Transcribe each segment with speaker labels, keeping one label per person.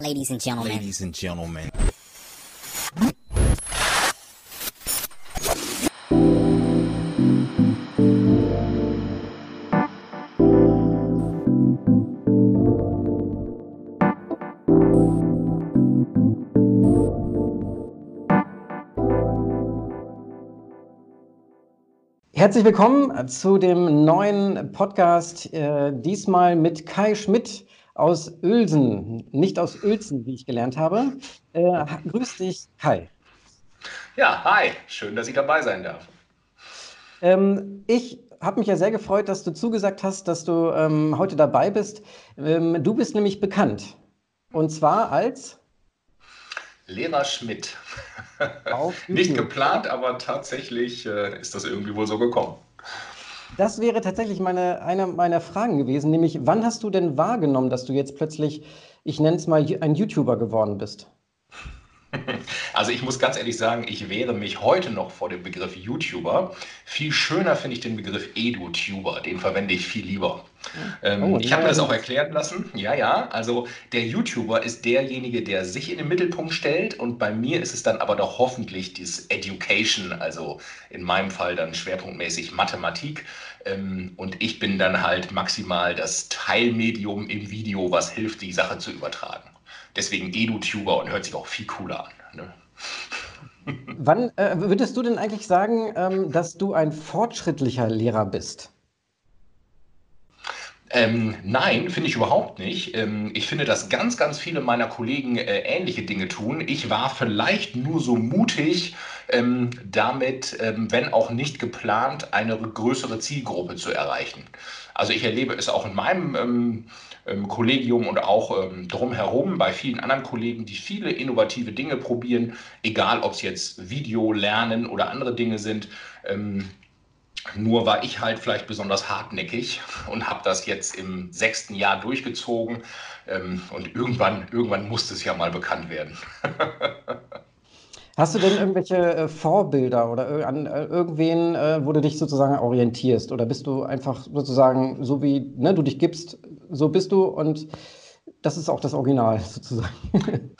Speaker 1: Ladies and gentlemen.
Speaker 2: Ladies and gentlemen.
Speaker 3: Herzlich willkommen zu dem neuen Podcast, äh, diesmal mit Kai Schmidt aus Uelsen, nicht aus Uelzen, wie ich gelernt habe. Äh, grüß dich, Kai.
Speaker 4: Ja, hi, schön, dass ich dabei sein darf.
Speaker 3: Ähm, ich habe mich ja sehr gefreut, dass du zugesagt hast, dass du ähm, heute dabei bist. Ähm, du bist nämlich bekannt. Und zwar als
Speaker 4: Lehrer Schmidt. Nicht geplant, aber tatsächlich äh, ist das irgendwie wohl so gekommen.
Speaker 3: Das wäre tatsächlich meine, eine meiner Fragen gewesen, nämlich wann hast du denn wahrgenommen, dass du jetzt plötzlich, ich nenne es mal, ein YouTuber geworden bist?
Speaker 4: Also ich muss ganz ehrlich sagen, ich wehre mich heute noch vor dem Begriff YouTuber. Viel schöner finde ich den Begriff EduTuber, den verwende ich viel lieber. Ähm, oh, ich habe mir das auch erklären lassen. Ja, ja, also der YouTuber ist derjenige, der sich in den Mittelpunkt stellt und bei mir ist es dann aber doch hoffentlich dieses Education, also in meinem Fall dann schwerpunktmäßig Mathematik. Ähm, und ich bin dann halt maximal das Teilmedium im Video, was hilft, die Sache zu übertragen. Deswegen EduTuber und hört sich auch viel cooler an. Ne?
Speaker 3: Wann äh, würdest du denn eigentlich sagen, ähm, dass du ein fortschrittlicher Lehrer bist?
Speaker 4: Ähm, nein, finde ich überhaupt nicht. Ähm, ich finde, dass ganz, ganz viele meiner Kollegen äh, ähnliche Dinge tun. Ich war vielleicht nur so mutig, ähm, damit, ähm, wenn auch nicht geplant, eine größere Zielgruppe zu erreichen. Also ich erlebe es auch in meinem ähm, ähm, Kollegium und auch drumherum bei vielen anderen Kollegen, die viele innovative Dinge probieren, egal ob es jetzt Video, Lernen oder andere Dinge sind. Nur war ich halt vielleicht besonders hartnäckig und habe das jetzt im sechsten Jahr durchgezogen. Ähm, und irgendwann, irgendwann musste es ja mal bekannt werden.
Speaker 3: Hast du denn irgendwelche äh, Vorbilder oder an äh, irgendwen, äh, wo du dich sozusagen orientierst? Oder bist du einfach sozusagen, so wie ne, du dich gibst, so bist du und das ist auch das Original sozusagen?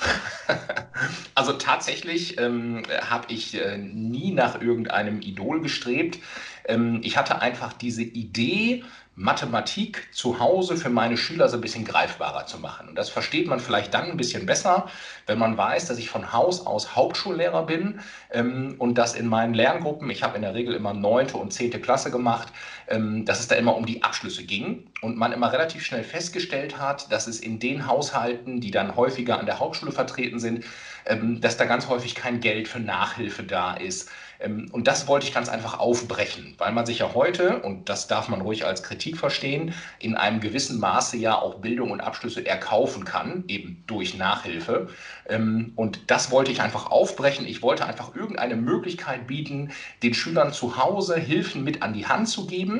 Speaker 4: Also tatsächlich ähm, habe ich äh, nie nach irgendeinem Idol gestrebt. Ähm, ich hatte einfach diese Idee, Mathematik zu Hause für meine Schüler so ein bisschen greifbarer zu machen. Und das versteht man vielleicht dann ein bisschen besser, wenn man weiß, dass ich von Haus aus Hauptschullehrer bin ähm, und dass in meinen Lerngruppen, ich habe in der Regel immer neunte und zehnte Klasse gemacht, dass es da immer um die Abschlüsse ging und man immer relativ schnell festgestellt hat, dass es in den Haushalten, die dann häufiger an der Hauptschule vertreten sind, ähm, dass da ganz häufig kein Geld für Nachhilfe da ist ähm, und das wollte ich ganz einfach aufbrechen, weil man sich ja heute, und das darf man ruhig als Kritik verstehen, in einem gewissen Maße ja auch Bildung und Abschlüsse erkaufen kann, eben durch Nachhilfe. Ähm, und das wollte ich einfach aufbrechen. Ich wollte einfach irgendeine Möglichkeit bieten, den Schülern zu Hause Hilfen mit an die Hand zu geben.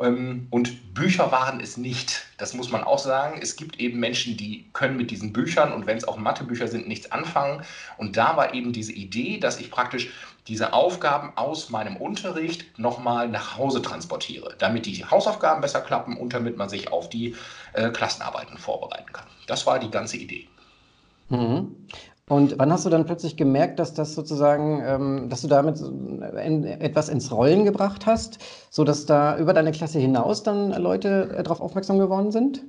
Speaker 4: Ähm, und Bücher waren es nicht. Das muss man auch sagen. Es gibt eben Menschen, die können mit diesen Büchern und wenn es auch Mathebücher sind, nichts anfangen. Und da war eben diese Idee, dass ich praktisch diese Aufgaben aus meinem Unterricht nochmal nach Hause transportiere, damit die Hausaufgaben besser klappen und damit man sich auf die äh, Klassenarbeiten vorbereiten kann. Das war die ganze Idee.
Speaker 3: Mhm. Und wann hast du dann plötzlich gemerkt, dass das sozusagen, ähm, dass du damit in, etwas ins Rollen gebracht hast, sodass da über deine Klasse hinaus dann Leute äh, darauf aufmerksam geworden sind?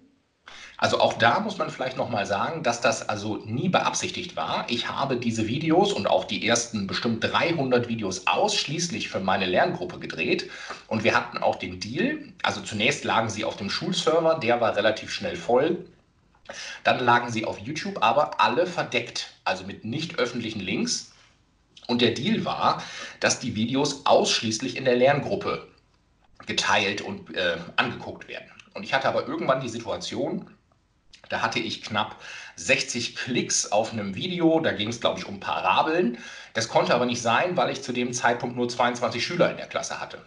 Speaker 4: Also auch da muss man vielleicht nochmal sagen, dass das also nie beabsichtigt war. Ich habe diese Videos und auch die ersten bestimmt 300 Videos ausschließlich für meine Lerngruppe gedreht. Und wir hatten auch den Deal, also zunächst lagen sie auf dem Schulserver, der war relativ schnell voll. Dann lagen sie auf YouTube, aber alle verdeckt, also mit nicht öffentlichen Links. Und der Deal war, dass die Videos ausschließlich in der Lerngruppe geteilt und äh, angeguckt werden. Und ich hatte aber irgendwann die Situation, da hatte ich knapp 60 Klicks auf einem Video. Da ging es, glaube ich, um Parabeln. Das konnte aber nicht sein, weil ich zu dem Zeitpunkt nur 22 Schüler in der Klasse hatte.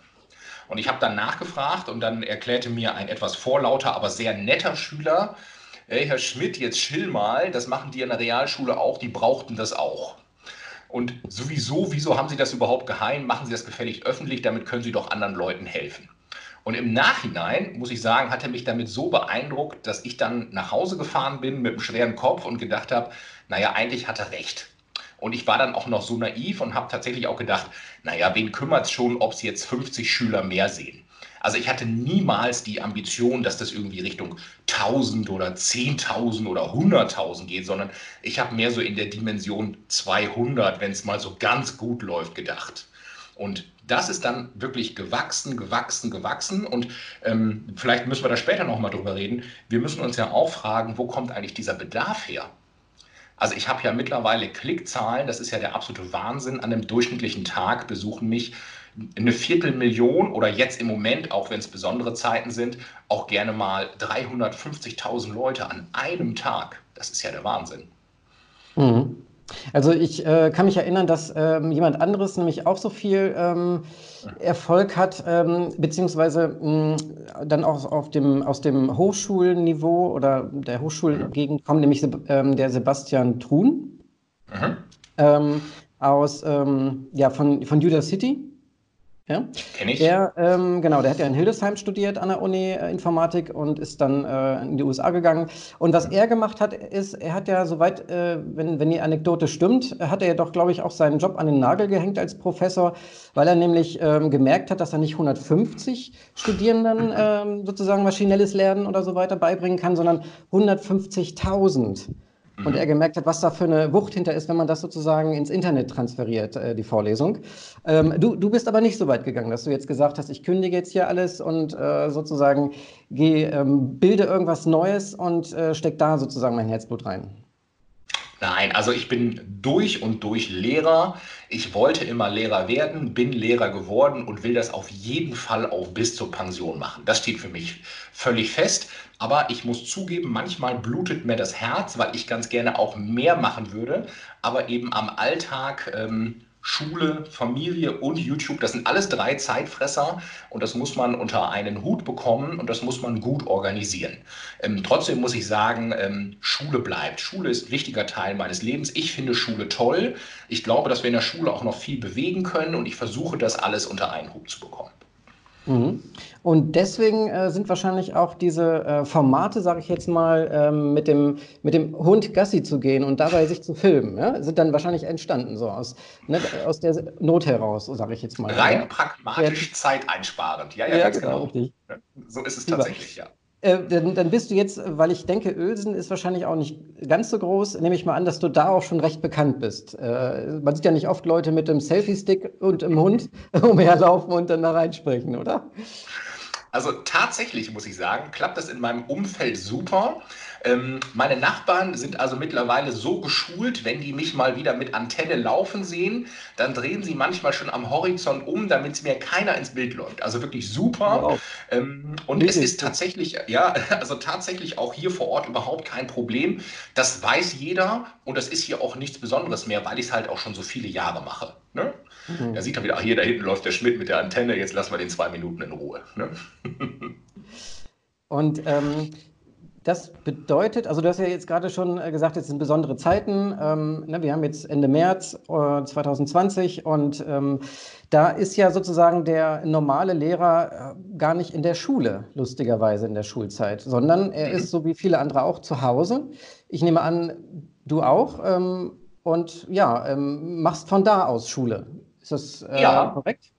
Speaker 4: Und ich habe dann nachgefragt und dann erklärte mir ein etwas vorlauter, aber sehr netter Schüler, hey Herr Schmidt, jetzt chill mal, das machen die in der Realschule auch, die brauchten das auch. Und sowieso, wieso haben Sie das überhaupt geheim? Machen Sie das gefällig öffentlich, damit können Sie doch anderen Leuten helfen. Und im Nachhinein, muss ich sagen, hat er mich damit so beeindruckt, dass ich dann nach Hause gefahren bin mit einem schweren Kopf und gedacht habe, naja, eigentlich hat er recht. Und ich war dann auch noch so naiv und habe tatsächlich auch gedacht, naja, wen kümmert es schon, ob es jetzt 50 Schüler mehr sehen? Also ich hatte niemals die Ambition, dass das irgendwie Richtung 1000 oder 10.000 oder 100.000 geht, sondern ich habe mehr so in der Dimension 200, wenn es mal so ganz gut läuft, gedacht. Und das ist dann wirklich gewachsen, gewachsen, gewachsen. Und ähm, vielleicht müssen wir da später nochmal drüber reden. Wir müssen uns ja auch fragen, wo kommt eigentlich dieser Bedarf her? Also ich habe ja mittlerweile Klickzahlen, das ist ja der absolute Wahnsinn. An einem durchschnittlichen Tag besuchen mich eine Viertelmillion oder jetzt im Moment, auch wenn es besondere Zeiten sind, auch gerne mal 350.000 Leute an einem Tag. Das ist ja der Wahnsinn.
Speaker 3: Mhm. Also ich äh, kann mich erinnern, dass ähm, jemand anderes nämlich auch so viel ähm, Erfolg hat, ähm, beziehungsweise mh, dann auch auf dem, aus dem Hochschulniveau oder der Hochschulgegend kommt, nämlich ähm, der Sebastian Truhn mhm. Ähm, aus, ähm, ja, von, von Judah City. Ja? Kenn ich. Der, ähm, genau, der hat ja in Hildesheim studiert an der Uni äh, Informatik und ist dann äh, in die USA gegangen. Und was er gemacht hat, ist, er hat ja soweit, äh, wenn, wenn die Anekdote stimmt, hat er ja doch, glaube ich, auch seinen Job an den Nagel gehängt als Professor, weil er nämlich ähm, gemerkt hat, dass er nicht 150 Studierenden ähm, sozusagen maschinelles Lernen oder so weiter beibringen kann, sondern 150.000 und er gemerkt hat, was da für eine Wucht hinter ist, wenn man das sozusagen ins Internet transferiert, äh, die Vorlesung. Ähm, du, du bist aber nicht so weit gegangen, dass du jetzt gesagt hast, ich kündige jetzt hier alles und äh, sozusagen geh, ähm, bilde irgendwas Neues und äh, steck da sozusagen mein Herzblut rein.
Speaker 4: Nein, also ich bin durch und durch Lehrer. Ich wollte immer Lehrer werden, bin Lehrer geworden und will das auf jeden Fall auch bis zur Pension machen. Das steht für mich völlig fest. Aber ich muss zugeben, manchmal blutet mir das Herz, weil ich ganz gerne auch mehr machen würde. Aber eben am Alltag ähm, Schule, Familie und YouTube, das sind alles drei Zeitfresser und das muss man unter einen Hut bekommen und das muss man gut organisieren. Ähm, trotzdem muss ich sagen, ähm, Schule bleibt. Schule ist ein wichtiger Teil meines Lebens. Ich finde Schule toll. Ich glaube, dass wir in der Schule auch noch viel bewegen können und ich versuche das alles unter einen Hut zu bekommen.
Speaker 3: Mhm. Und deswegen äh, sind wahrscheinlich auch diese äh, Formate, sage ich jetzt mal, ähm, mit, dem, mit dem Hund Gassi zu gehen und dabei sich zu filmen, ja? sind dann wahrscheinlich entstanden, so aus, ne, aus der Not heraus, sage ich jetzt mal.
Speaker 4: Rein ja? pragmatisch, zeiteinsparend. Ja, ja, ja ganz genau. genau. So ist es tatsächlich, ja.
Speaker 3: Äh, dann, dann, bist du jetzt, weil ich denke, Ölsen ist wahrscheinlich auch nicht ganz so groß, nehme ich mal an, dass du da auch schon recht bekannt bist. Äh, man sieht ja nicht oft Leute mit einem Selfie-Stick und einem Hund umherlaufen und dann da reinsprechen, oder?
Speaker 4: Also tatsächlich muss ich sagen, klappt das in meinem Umfeld super. Ähm, meine Nachbarn sind also mittlerweile so geschult, wenn die mich mal wieder mit Antenne laufen sehen, dann drehen sie manchmal schon am Horizont um, damit mir keiner ins Bild läuft. Also wirklich super. Wow. Ähm, und es ist tatsächlich, ja, also tatsächlich auch hier vor Ort überhaupt kein Problem. Das weiß jeder und das ist hier auch nichts Besonderes mehr, weil ich es halt auch schon so viele Jahre mache. Ne? Mhm. Da sieht er wieder, ach, hier da hinten läuft der Schmidt mit der Antenne, jetzt lassen wir den zwei Minuten in Ruhe. Ne?
Speaker 3: Und ähm, das bedeutet, also du hast ja jetzt gerade schon äh, gesagt, es sind besondere Zeiten. Ähm, ne, wir haben jetzt Ende März äh, 2020 und ähm, da ist ja sozusagen der normale Lehrer äh, gar nicht in der Schule, lustigerweise in der Schulzeit, sondern er mhm. ist so wie viele andere auch zu Hause. Ich nehme an, du auch. Ähm, und ja, ähm, machst von da aus Schule. Ist das
Speaker 4: äh, ja. korrekt?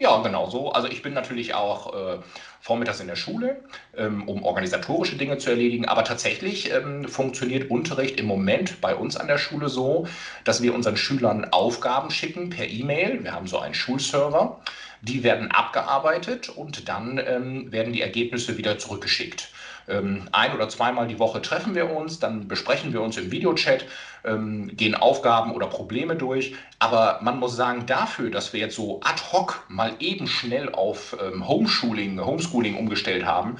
Speaker 4: Ja, genau so. Also ich bin natürlich auch äh, vormittags in der Schule, ähm, um organisatorische Dinge zu erledigen. Aber tatsächlich ähm, funktioniert Unterricht im Moment bei uns an der Schule so, dass wir unseren Schülern Aufgaben schicken per E-Mail. Wir haben so einen Schulserver. Die werden abgearbeitet und dann ähm, werden die Ergebnisse wieder zurückgeschickt. Ähm, ein oder zweimal die Woche treffen wir uns, dann besprechen wir uns im Videochat, ähm, gehen Aufgaben oder Probleme durch. Aber man muss sagen, dafür, dass wir jetzt so ad hoc mal eben schnell auf ähm, Homeschooling, Homeschooling umgestellt haben,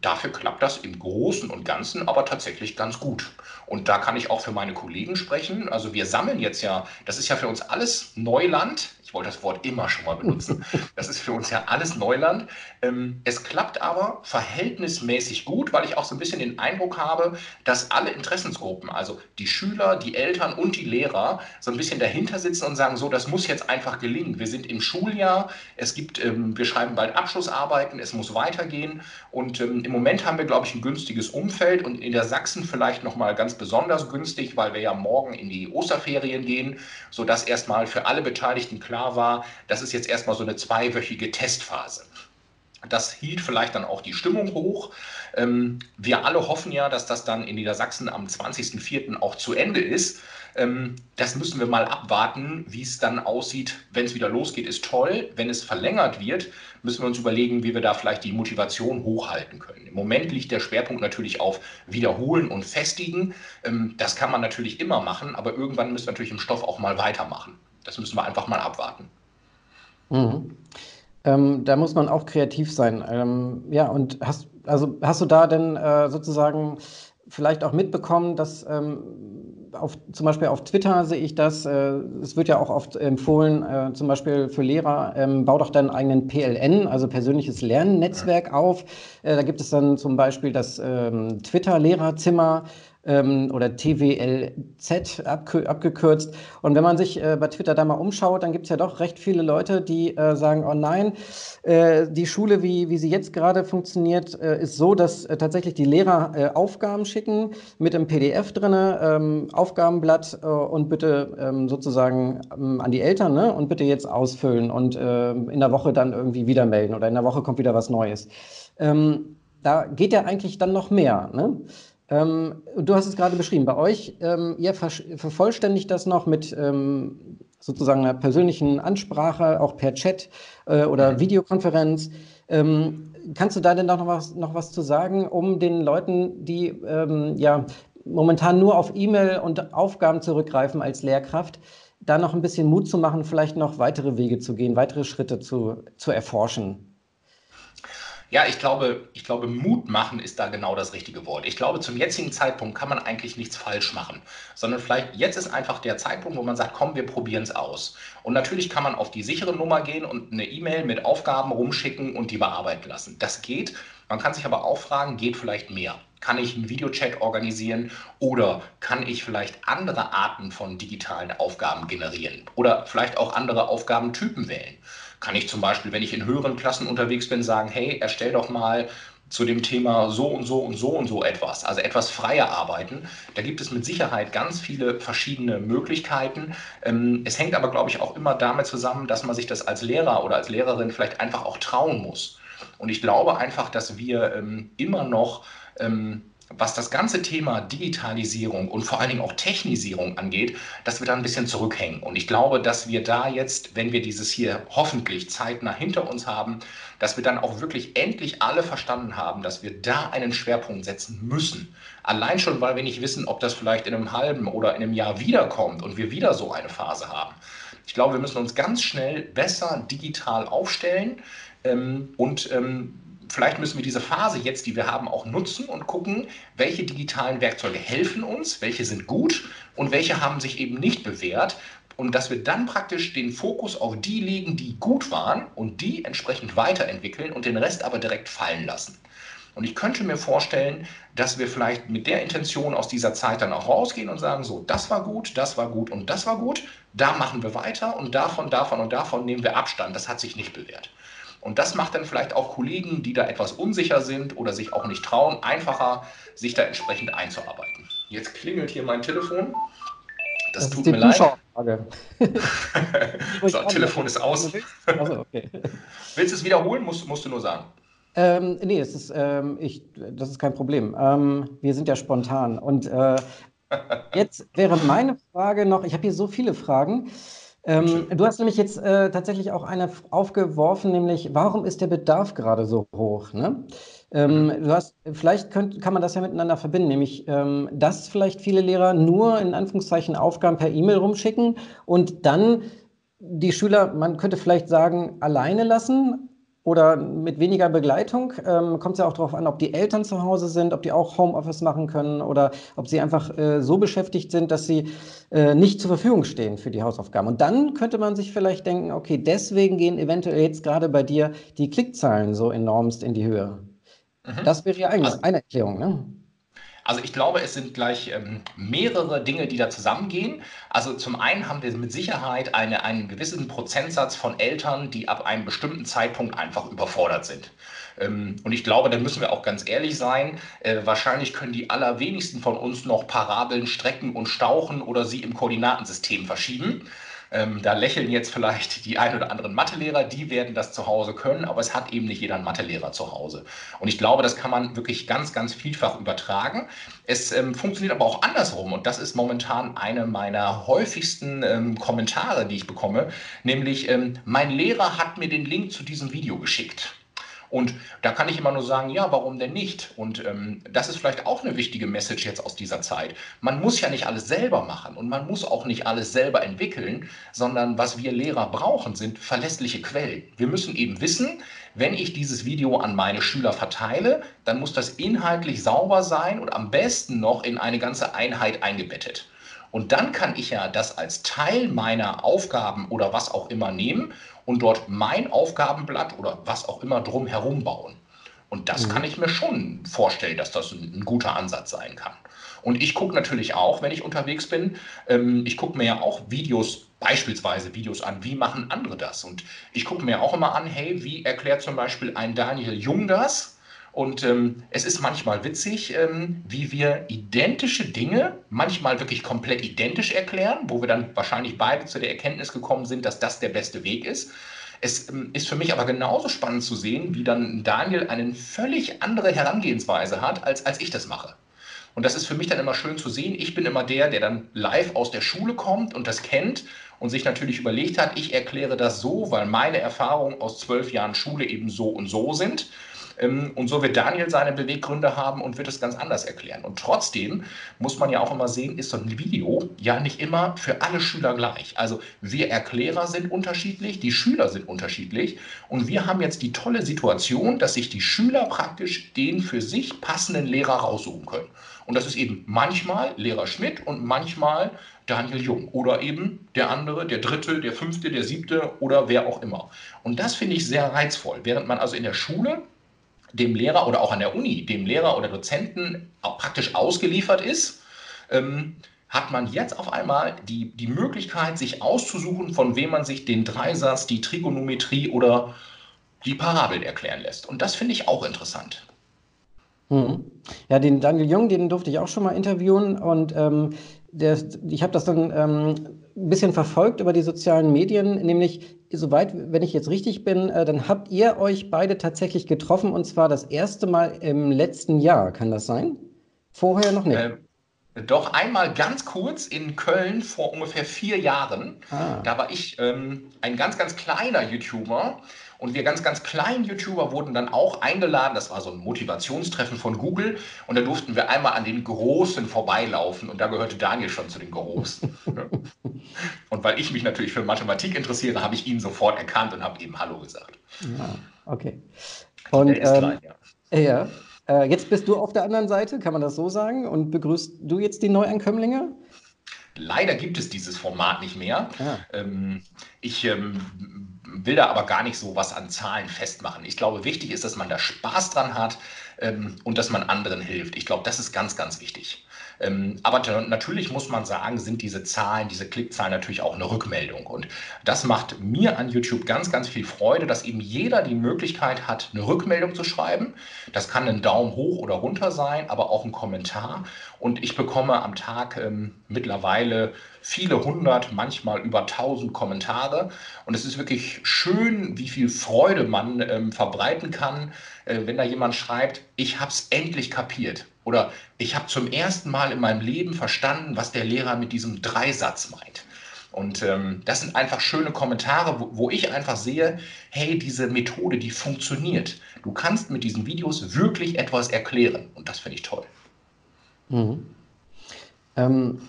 Speaker 4: dafür klappt das im Großen und Ganzen aber tatsächlich ganz gut. Und da kann ich auch für meine Kollegen sprechen. Also wir sammeln jetzt ja, das ist ja für uns alles Neuland Ich wollte das Wort immer schon mal benutzen. Das ist für uns ja alles Neuland. Ähm, es klappt aber verhältnismäßig gut, weil ich auch so ein bisschen den Eindruck habe, dass alle Interessensgruppen, also die Schüler, die Eltern und die Lehrer, so ein bisschen dahinter sitzen und sagen, so, das muss jetzt einfach gelingen. Wir sind im Schuljahr, es gibt, ähm, wir schreiben bald Abschlussarbeiten, es muss weitergehen. Und ähm, im Moment haben wir, glaube ich, ein günstiges Umfeld und in der Sachsen vielleicht nochmal ganz besonders günstig, weil wir ja morgen in die Osterferien gehen, sodass erstmal für alle Beteiligten klar war, das ist jetzt erstmal so eine zweiwöchige Testphase. Das hielt vielleicht dann auch die Stimmung hoch. Ähm, wir alle hoffen ja, dass das dann in Niedersachsen am 20.04. auch zu Ende ist. Ähm, das müssen wir mal abwarten, wie es dann aussieht, wenn es wieder losgeht, ist toll. Wenn es verlängert wird, müssen wir uns überlegen, wie wir da vielleicht die Motivation hochhalten können. Im Moment liegt der Schwerpunkt natürlich auf Wiederholen und Festigen. Ähm, das kann man natürlich immer machen, aber irgendwann müssen wir natürlich im Stoff auch mal weitermachen. Das müssen wir einfach mal abwarten.
Speaker 3: Mhm. Ähm, da muss man auch kreativ sein. Ähm, ja, und hast, also hast du da denn äh, sozusagen vielleicht auch mitbekommen, dass ähm, auf, zum Beispiel auf Twitter sehe ich das, äh, es wird ja auch oft empfohlen, äh, zum Beispiel für Lehrer, ähm, bau doch deinen eigenen PLN, also persönliches Lernnetzwerk auf. Äh, da gibt es dann zum Beispiel das ähm, Twitter-Lehrerzimmer, ähm, oder TWLZ abge abgekürzt. Und wenn man sich äh, bei Twitter da mal umschaut, dann gibt es ja doch recht viele Leute, die äh, sagen, oh nein, äh, die Schule, wie, wie sie jetzt gerade funktioniert, äh, ist so, dass äh, tatsächlich die Lehrer äh, Aufgaben schicken mit einem PDF drin, ähm, Aufgabenblatt und bitte ähm, sozusagen ähm, an die Eltern ne? und bitte jetzt ausfüllen und ähm, in der Woche dann irgendwie wieder melden oder in der Woche kommt wieder was Neues. Ähm, da geht ja eigentlich dann noch mehr. Ne? Ähm, du hast es gerade beschrieben, bei euch, ähm, ihr vervollständigt das noch mit ähm, sozusagen einer persönlichen Ansprache, auch per Chat äh, oder mhm. Videokonferenz. Ähm, kannst du da denn noch was, noch was zu sagen, um den Leuten, die ähm, ja momentan nur auf E-Mail und Aufgaben zurückgreifen als Lehrkraft, da noch ein bisschen Mut zu machen, vielleicht noch weitere Wege zu gehen, weitere Schritte zu, zu erforschen?
Speaker 4: Ja, ich glaube, ich glaube, Mut machen ist da genau das richtige Wort. Ich glaube, zum jetzigen Zeitpunkt kann man eigentlich nichts falsch machen, sondern vielleicht jetzt ist einfach der Zeitpunkt, wo man sagt, komm, wir probieren es aus. Und natürlich kann man auf die sichere Nummer gehen und eine E-Mail mit Aufgaben rumschicken und die bearbeiten lassen. Das geht. Man kann sich aber auch fragen, geht vielleicht mehr? Kann ich einen Videochat organisieren oder kann ich vielleicht andere Arten von digitalen Aufgaben generieren oder vielleicht auch andere Aufgabentypen wählen? Kann ich zum Beispiel, wenn ich in höheren Klassen unterwegs bin, sagen, hey, erstell doch mal zu dem Thema so und so und so und so etwas, also etwas freier arbeiten. Da gibt es mit Sicherheit ganz viele verschiedene Möglichkeiten. Ähm, es hängt aber, glaube ich, auch immer damit zusammen, dass man sich das als Lehrer oder als Lehrerin vielleicht einfach auch trauen muss. Und ich glaube einfach, dass wir ähm, immer noch ähm, was das ganze Thema Digitalisierung und vor allen Dingen auch Technisierung angeht, dass wir da ein bisschen zurückhängen. Und ich glaube, dass wir da jetzt, wenn wir dieses hier hoffentlich zeitnah hinter uns haben, dass wir dann auch wirklich endlich alle verstanden haben, dass wir da einen Schwerpunkt setzen müssen. Allein schon, weil wir nicht wissen, ob das vielleicht in einem halben oder in einem Jahr wiederkommt und wir wieder so eine Phase haben. Ich glaube, wir müssen uns ganz schnell besser digital aufstellen ähm, und ähm, vielleicht müssen wir diese Phase jetzt, die wir haben, auch nutzen und gucken, welche digitalen Werkzeuge helfen uns, welche sind gut und welche haben sich eben nicht bewährt. Und dass wir dann praktisch den Fokus auf die legen, die gut waren und die entsprechend weiterentwickeln und den Rest aber direkt fallen lassen. Und ich könnte mir vorstellen, dass wir vielleicht mit der Intention aus dieser Zeit dann auch rausgehen und sagen, so, das war gut, das war gut und das war gut, da machen wir weiter und davon, davon und davon nehmen wir Abstand, das hat sich nicht bewährt. Und das macht dann vielleicht auch Kollegen, die da etwas unsicher sind oder sich auch nicht trauen, einfacher, sich da entsprechend einzuarbeiten. Jetzt klingelt hier mein Telefon. Das, das tut mir leid. so, Telefon ist aus. Also, okay. Willst du es wiederholen? Musst, musst du nur sagen.
Speaker 3: Ähm, nee, das ist, ähm, ich, das ist kein Problem. Ähm, wir sind ja spontan. Und äh, jetzt wäre meine Frage noch, ich habe hier so viele Fragen. Ähm, du hast nämlich jetzt äh, tatsächlich auch eine aufgeworfen, nämlich warum ist der Bedarf gerade so hoch? Ne? Ähm, mhm. du hast, vielleicht könnt, kann man das ja miteinander verbinden, nämlich ähm, dass vielleicht viele Lehrer nur in Anführungszeichen Aufgaben per E-Mail rumschicken und dann die Schüler, man könnte vielleicht sagen, alleine lassen oder mit weniger Begleitung? Ähm, Kommt es ja auch darauf an, ob die Eltern zu Hause sind, ob die auch Homeoffice machen können oder ob sie einfach äh, so beschäftigt sind, dass sie äh, nicht zur Verfügung stehen für die Hausaufgaben. Und dann könnte man sich vielleicht denken, okay, deswegen gehen eventuell jetzt gerade bei dir die Klickzahlen so enormst in die Höhe. Mhm. Das wäre ja eigentlich also, eine Erklärung, ne?
Speaker 4: Also ich glaube, es sind gleich ähm, mehrere Dinge, die da zusammengehen. Also zum einen haben wir mit Sicherheit eine, einen gewissen Prozentsatz von Eltern, die ab einem bestimmten Zeitpunkt einfach überfordert sind. Ähm, und ich glaube, da müssen wir auch ganz ehrlich sein. Äh, wahrscheinlich können die allerwenigsten von uns noch Parabeln strecken und stauchen oder sie im Koordinatensystem verschieben. Ähm, da lächeln jetzt vielleicht die ein oder anderen Mathelehrer, die werden das zu Hause können, aber es hat eben nicht jeder einen Mathelehrer zu Hause. Und ich glaube, das kann man wirklich ganz, ganz vielfach übertragen. Es ähm, funktioniert aber auch andersrum und das ist momentan eine meiner häufigsten ähm, Kommentare, die ich bekomme, nämlich ähm, mein Lehrer hat mir den Link zu diesem Video geschickt. Und da kann ich immer nur sagen, ja, warum denn nicht? Und ähm, das ist vielleicht auch eine wichtige Message jetzt aus dieser Zeit. Man muss ja nicht alles selber machen und man muss auch nicht alles selber entwickeln, sondern was wir Lehrer brauchen, sind verlässliche Quellen. Wir müssen eben wissen, wenn ich dieses Video an meine Schüler verteile, dann muss das inhaltlich sauber sein und am besten noch in eine ganze Einheit eingebettet. Und dann kann ich ja das als Teil meiner Aufgaben oder was auch immer nehmen und dort mein Aufgabenblatt oder was auch immer drumherum bauen. Und das mhm. kann ich mir schon vorstellen, dass das ein, ein guter Ansatz sein kann. Und ich gucke natürlich auch, wenn ich unterwegs bin, ähm, ich gucke mir ja auch Videos, beispielsweise Videos an, wie machen andere das? Und ich gucke mir auch immer an, hey, wie erklärt zum Beispiel ein Daniel Jung das? Und ähm, es ist manchmal witzig, ähm, wie wir identische Dinge manchmal wirklich komplett identisch erklären, wo wir dann wahrscheinlich beide zu der Erkenntnis gekommen sind, dass das der beste Weg ist. Es ähm, ist für mich aber genauso spannend zu sehen, wie dann Daniel eine völlig andere Herangehensweise hat, als, als ich das mache. Und das ist für mich dann immer schön zu sehen. Ich bin immer der, der dann live aus der Schule kommt und das kennt und sich natürlich überlegt hat, ich erkläre das so, weil meine Erfahrungen aus zwölf Jahren Schule eben so und so sind. Ähm, und so wird Daniel seine Beweggründe haben und wird es ganz anders erklären. Und trotzdem muss man ja auch immer sehen, ist so ein Video ja nicht immer für alle Schüler gleich. Also wir Erklärer sind unterschiedlich, die Schüler sind unterschiedlich. Und wir haben jetzt die tolle Situation, dass sich die Schüler praktisch den für sich passenden Lehrer raussuchen können. Und das ist eben manchmal Lehrer Schmidt und manchmal Daniel Jung oder eben der andere, der dritte, der fünfte, der siebte oder wer auch immer. Und das finde ich sehr reizvoll. Während man also in der Schule dem Lehrer oder auch an der Uni, dem Lehrer oder Dozenten praktisch ausgeliefert ist, ähm, hat man jetzt auf einmal die, die Möglichkeit, sich auszusuchen, von wem man sich den Dreisatz, die Trigonometrie oder die Parabeln erklären lässt. Und das finde ich auch interessant.
Speaker 3: Mhm. Ja, den Daniel Jung, den durfte ich auch schon mal interviewen und ähm, der, ich habe das dann ähm, ein bisschen verfolgt über die sozialen Medien, nämlich soweit, wenn ich jetzt richtig bin, äh, dann habt ihr euch beide tatsächlich getroffen und zwar das erste Mal im letzten Jahr. Kann das sein? Vorher noch nicht.
Speaker 4: Ähm, doch einmal ganz kurz in Köln vor ungefähr vier Jahren. Ah. Da war ich ähm, ein ganz, ganz kleiner YouTuber und wir ganz, ganz kleinen YouTuber wurden dann auch eingeladen. Das war so ein Motivationstreffen von Google. Und da durften wir einmal an den Großen vorbeilaufen. Und da gehörte Daniel schon zu den Großen. und weil ich mich natürlich für Mathematik interessiere, habe ich ihn sofort erkannt und habe eben Hallo gesagt.
Speaker 3: Ja, okay. Und, Der ist ähm, klein, ja. ja. Äh, jetzt bist du auf der anderen Seite, kann man das so sagen? Und begrüßt du jetzt die Neuankömmlinge?
Speaker 4: Leider gibt es dieses Format nicht mehr. Ah. Ähm, ich ähm, will da aber gar nicht so was an Zahlen festmachen. Ich glaube, wichtig ist, dass man da Spaß dran hat ähm, und dass man anderen hilft. Ich glaube, das ist ganz, ganz wichtig. Ähm, aber natürlich muss man sagen, sind diese Zahlen, diese Klickzahlen natürlich auch eine Rückmeldung. Und das macht mir an YouTube ganz, ganz viel Freude, dass eben jeder die Möglichkeit hat, eine Rückmeldung zu schreiben. Das kann ein Daumen hoch oder runter sein, aber auch ein Kommentar. Und ich bekomme am Tag ähm, mittlerweile viele hundert, manchmal über tausend Kommentare. Und es ist wirklich schön, wie viel Freude man ähm, verbreiten kann, äh, wenn da jemand schreibt, ich habe es endlich kapiert. Oder ich habe zum ersten Mal in meinem Leben verstanden, was der Lehrer mit diesem Dreisatz meint. Und ähm, das sind einfach schöne Kommentare, wo, wo, ich einfach sehe, hey, diese Methode, die funktioniert. Du kannst mit diesen Videos wirklich etwas erklären. Und das finde ich toll.
Speaker 3: Mhm. Ähm,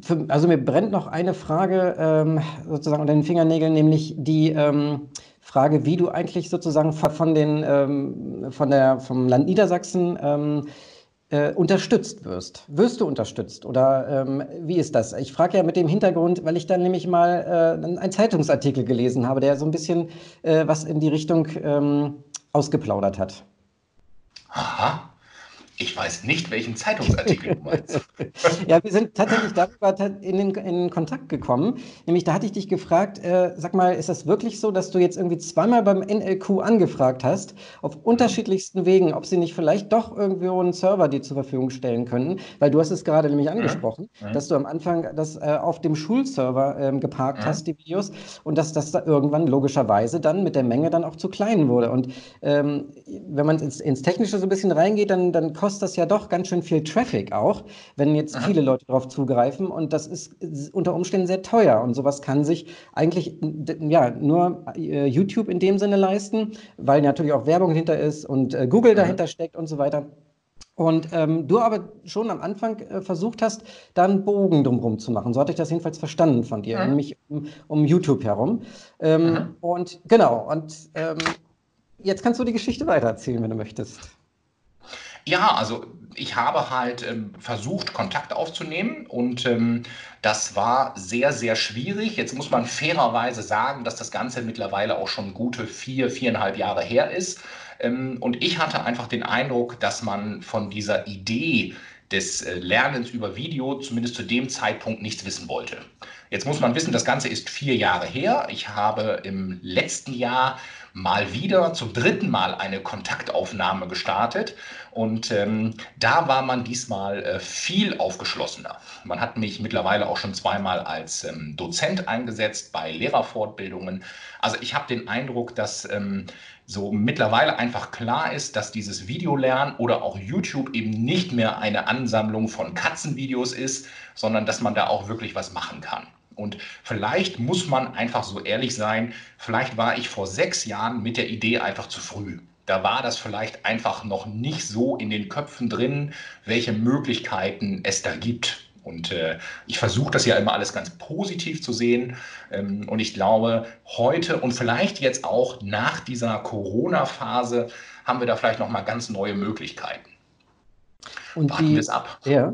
Speaker 3: für, also mir brennt noch eine Frage ähm, sozusagen unter den Fingernägeln, nämlich die, ähm, frage, wie du eigentlich sozusagen von den, ähm, von der, vom Land Niedersachsen ähm, äh, unterstützt wirst. Wirst du unterstützt oder ähm, wie ist das? Ich frage ja mit dem Hintergrund, weil ich dann nämlich mal äh, einen Zeitungsartikel gelesen habe, der so ein bisschen äh, was in die Richtung ähm, ausgeplaudert hat.
Speaker 4: Aha. Ich weiß nicht, welchen Zeitungsartikel du meinst.
Speaker 3: ja, wir sind tatsächlich darüber in, den, in Kontakt gekommen. Nämlich, da hatte ich dich gefragt, äh, sag mal, ist das wirklich so, dass du jetzt irgendwie zweimal beim NLQ angefragt hast, auf unterschiedlichsten Wegen, ob sie nicht vielleicht doch irgendwo einen Server dir zur Verfügung stellen könnten? Weil du hast es gerade nämlich angesprochen, ja. Ja. dass du am Anfang das äh, auf dem Schulserver ähm, geparkt ja. hast, die Videos, und dass das da irgendwann logischerweise dann mit der Menge dann auch zu klein wurde. Und ähm, wenn man ins, ins Technische so ein bisschen reingeht, dann, dann kostet das ja doch ganz schön viel Traffic auch, wenn jetzt Aha. viele Leute darauf zugreifen und das ist unter Umständen sehr teuer und sowas kann sich eigentlich ja nur äh, YouTube in dem Sinne leisten, weil natürlich auch Werbung hinter ist und äh, Google dahinter steckt und so weiter. Und ähm, du aber schon am Anfang äh, versucht hast, da einen Bogen drumherum zu machen. So hatte ich das jedenfalls verstanden von dir, ja. nämlich um, um, YouTube herum. Ähm, und genau, und ähm, jetzt kannst du die Geschichte weitererzählen, wenn du möchtest.
Speaker 4: Ja, also ich habe halt ähm, versucht, Kontakt aufzunehmen und ähm, das war sehr, sehr schwierig. Jetzt muss man fairerweise sagen, dass das Ganze mittlerweile auch schon gute vier, viereinhalb Jahre her ist. Ähm, und ich hatte einfach den Eindruck, dass man von dieser Idee des äh, Lernens über Video zumindest zu dem Zeitpunkt nichts wissen wollte. Jetzt muss man wissen, das Ganze ist vier Jahre her. Ich habe im letzten Jahr mal wieder zum dritten Mal eine Kontaktaufnahme gestartet. Und ähm, da war man diesmal äh, viel aufgeschlossener. Man hat mich mittlerweile auch schon zweimal als ähm, Dozent eingesetzt bei Lehrerfortbildungen. Also ich habe den Eindruck, dass ähm, so mittlerweile einfach klar ist, dass dieses Videolernen oder auch YouTube eben nicht mehr eine Ansammlung von Katzenvideos ist, sondern dass man da auch wirklich was machen kann. Und vielleicht muss man einfach so ehrlich sein, vielleicht war ich vor sechs Jahren mit der Idee einfach zu früh. Da war das vielleicht einfach noch nicht so in den Köpfen drin, welche Möglichkeiten es da gibt. Und äh, ich versuche das ja immer alles ganz positiv zu sehen. Ähm, und ich glaube, heute und vielleicht jetzt auch nach dieser Corona-Phase haben wir da vielleicht noch mal ganz neue Möglichkeiten.
Speaker 3: Und Warten wir es ab. Ja.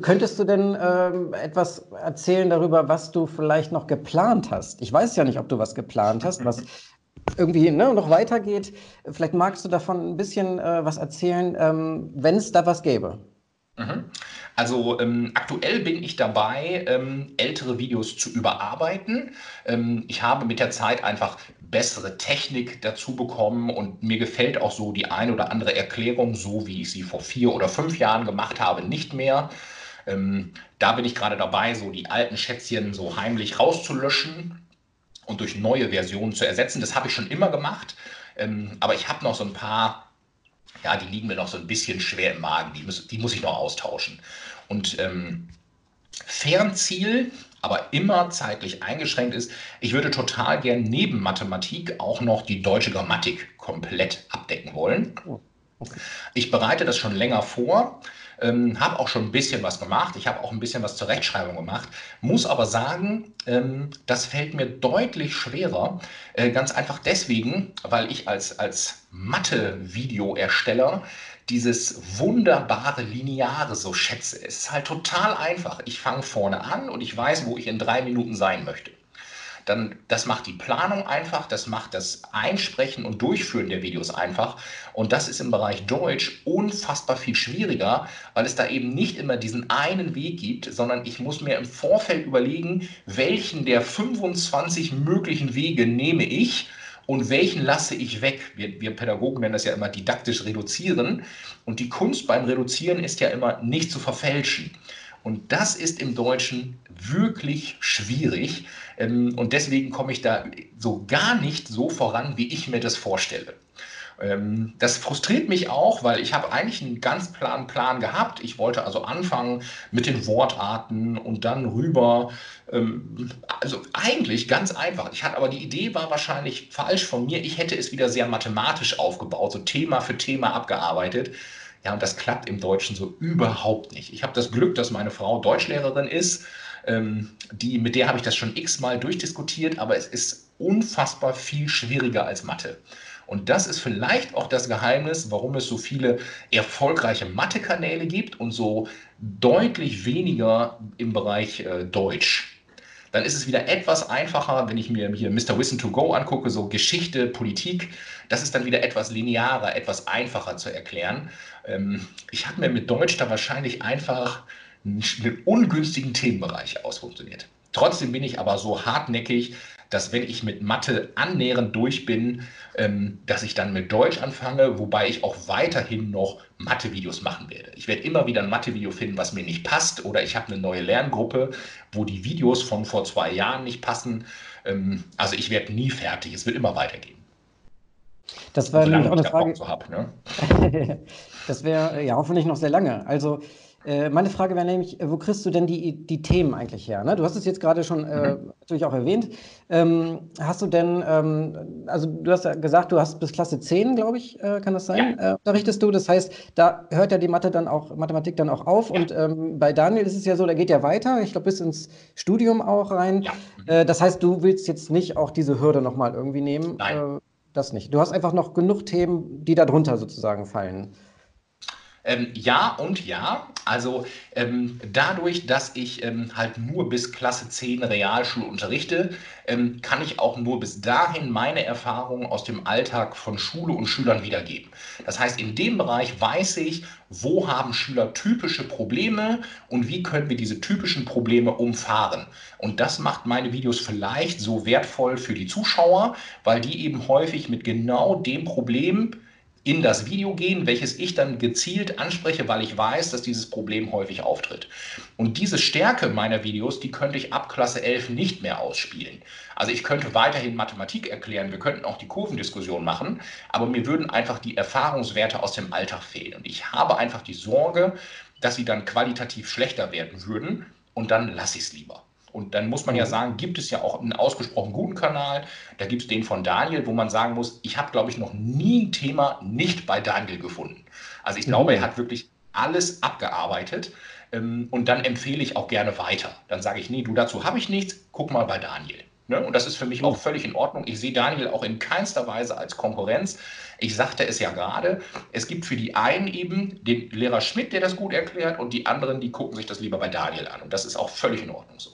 Speaker 3: Könntest du denn ähm, etwas erzählen darüber, was du vielleicht noch geplant hast? Ich weiß ja nicht, ob du was geplant hast, was irgendwie ne, noch weitergeht. Vielleicht magst du davon ein bisschen äh, was erzählen, ähm, wenn es da was gäbe.
Speaker 4: Mhm. Also ähm, aktuell bin ich dabei, ähm, ältere Videos zu überarbeiten. Ähm, ich habe mit der Zeit einfach bessere Technik dazu bekommen und mir gefällt auch so die eine oder andere Erklärung, so wie ich sie vor vier oder fünf Jahren gemacht habe, nicht mehr. Ähm, da bin ich gerade dabei, so die alten Schätzchen so heimlich rauszulöschen und durch neue Versionen zu ersetzen. Das habe ich schon immer gemacht, ähm, aber ich habe noch so ein paar ja, die liegen mir noch so ein bisschen schwer im Magen. Die muss, die muss ich noch austauschen. Und ähm, Fernziel, aber immer zeitlich eingeschränkt ist, ich würde total gern neben Mathematik auch noch die deutsche Grammatik komplett abdecken wollen. Oh, okay. Ich bereite das schon länger vor. Ähm, habe auch schon ein bisschen was gemacht. Ich habe auch ein bisschen was zur Rechtschreibung gemacht. Muss aber sagen, ähm, das fällt mir deutlich schwerer. Äh, ganz einfach deswegen, weil ich als, als Mathe-Videoersteller dieses wunderbare Lineare so schätze. Es ist halt total einfach. Ich fange vorne an und ich weiß, wo ich in drei Minuten sein möchte dann das macht die Planung einfach, das macht das Einsprechen und Durchführen der Videos einfach. Und das ist im Bereich Deutsch unfassbar viel schwieriger, weil es da eben nicht immer diesen einen Weg gibt, sondern ich muss mir im Vorfeld überlegen, welchen der 25 möglichen Wege nehme ich und welchen lasse ich weg? Wir, wir, Pädagogen nennen das ja immer didaktisch reduzieren. Und die Kunst beim Reduzieren ist ja immer nicht zu verfälschen. Und das ist im Deutschen wirklich schwierig. Ähm, und deswegen komme ich da so gar nicht so voran, wie ich mir das vorstelle. Ähm, das frustriert mich auch, weil ich habe eigentlich einen ganz klaren Plan gehabt. Ich wollte also anfangen mit den Wortarten und dann rüber. Ähm, also eigentlich ganz einfach. Ich hatte aber die Idee war wahrscheinlich falsch von mir. Ich hätte es wieder sehr mathematisch aufgebaut, so Thema für Thema abgearbeitet. Ja, und das klappt im Deutschen so überhaupt nicht. Ich habe das Glück, dass meine Frau Deutschlehrerin ist Ähm, die, mit der habe ich das schon x-mal durchdiskutiert, aber es ist unfassbar viel schwieriger als Mathe. Und das ist vielleicht auch das Geheimnis, warum es so viele erfolgreiche Mathe-Kanäle gibt und so deutlich weniger im Bereich äh, Deutsch. Dann ist es wieder etwas einfacher, wenn ich mir hier Mr. Wissen to Go angucke, so Geschichte, Politik. Das ist dann wieder etwas linearer, etwas einfacher zu erklären. Ähm, ich habe mir mit Deutsch da wahrscheinlich einfach einen, ungünstigen Themenbereich ausfunktioniert. Trotzdem bin ich aber so hartnäckig, dass wenn ich mit Mathe annähernd durch bin, ähm, dass ich dann mit Deutsch anfange, wobei ich auch weiterhin noch Mathe-Videos machen werde. Ich werde immer wieder ein Mathe-Video finden, was mir nicht passt, oder ich habe eine neue Lerngruppe, wo die Videos von vor zwei Jahren nicht passen. Ähm, also ich werde nie fertig, es wird immer weitergehen.
Speaker 3: Das war nämlich auch eine Frage. Hab, ne? das wäre ja hoffentlich noch sehr lange. Also äh, meine Frage wäre nämlich, wo kriegst du denn die, die Themen eigentlich her? Ne? Du hast es jetzt gerade schon äh, mhm. natürlich auch erwähnt. Ähm, hast du denn, ähm, also du hast ja gesagt, du hast bis Klasse 10, glaube ich, äh, kann das sein, ja. äh, unterrichtest du. Das heißt, da hört ja die Mathe dann auch, Mathematik dann auch auf. Ja. Und ähm, bei Daniel ist es ja so, der geht ja weiter, ich glaube bis ins Studium auch rein. Ja. Äh, das heißt, du willst jetzt nicht auch diese Hürde nochmal irgendwie nehmen. Nein. Das nicht. Du hast einfach noch genug Themen, die darunter sozusagen fallen.
Speaker 4: Ähm, ja und ja. Also ähm, dadurch, dass ich ähm, halt nur bis Klasse 10 Realschule unterrichte, ähm, kann ich auch nur bis dahin meine Erfahrungen aus dem Alltag von Schule und Schülern wiedergeben. Das heißt, in dem Bereich weiß ich, wo haben Schüler typische Probleme und wie können wir diese typischen Probleme umfahren. Und das macht meine Videos vielleicht so wertvoll für die Zuschauer, weil die eben häufig mit genau dem Problem in das Video gehen, welches ich dann gezielt anspreche, weil ich weiß, dass dieses Problem häufig auftritt. Und diese Stärke meiner Videos, die könnte ich ab Klasse 11 nicht mehr ausspielen. Also ich könnte weiterhin Mathematik erklären, wir könnten auch die Kurvendiskussion machen, aber mir würden einfach die Erfahrungswerte aus dem Alltag fehlen. Und ich habe einfach die Sorge, dass sie dann qualitativ schlechter werden würden und dann lasse ich es lieber. Und dann muss man ja mhm. sagen, gibt es ja auch einen ausgesprochen guten Kanal. Da gibt es den von Daniel, wo man sagen muss, ich habe, glaube ich, noch nie ein Thema nicht bei Daniel gefunden. Also ich glaube, er mhm. hat wirklich alles abgearbeitet. Ähm, und dann empfehle ich auch gerne weiter. Dann sage ich, nee, du dazu habe ich nichts, guck mal bei Daniel. Ne? Und das ist für mich auch mhm. völlig in Ordnung. Ich sehe Daniel auch in keinster Weise als Konkurrenz. Ich sagte es ja gerade, es gibt für die einen eben den Lehrer Schmidt, der das gut erklärt, und die anderen, die gucken sich das lieber bei Daniel an. Und das ist auch völlig in Ordnung so.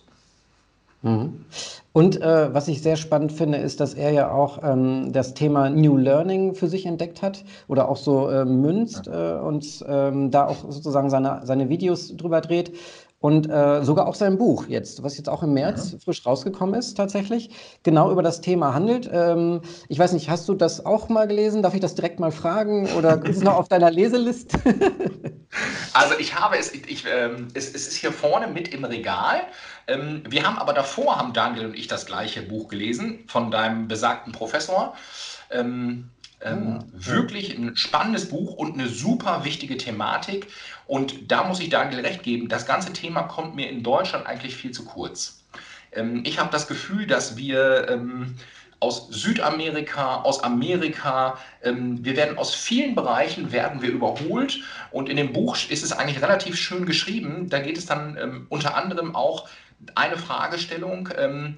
Speaker 3: Und äh, was ich sehr spannend finde, ist, dass er ja auch ähm, das Thema New Learning für sich entdeckt hat oder auch so äh, münzt äh, und ähm, da auch sozusagen seine, seine Videos drüber dreht. Und äh, sogar auch sein Buch jetzt, was jetzt auch im März mhm. frisch rausgekommen ist, tatsächlich, genau über das Thema handelt. Ähm, ich weiß nicht, hast du das auch mal gelesen? Darf ich das direkt mal fragen? Oder ist es noch auf deiner Leseliste?
Speaker 4: also ich habe es, ich, ähm, es, es ist hier vorne mit im Regal. Ähm, wir haben aber davor, haben Daniel und ich das gleiche Buch gelesen von deinem besagten Professor. Ähm, ähm, ja. Wirklich ein spannendes Buch und eine super wichtige Thematik. Und da muss ich Daniel recht geben, das ganze Thema kommt mir in Deutschland eigentlich viel zu kurz. Ähm, ich habe das Gefühl, dass wir ähm, aus Südamerika, aus Amerika. Ähm, wir werden aus vielen Bereichen werden wir überholt und in dem Buch ist es eigentlich relativ schön geschrieben. Da geht es dann ähm, unter anderem auch eine Fragestellung. Ähm,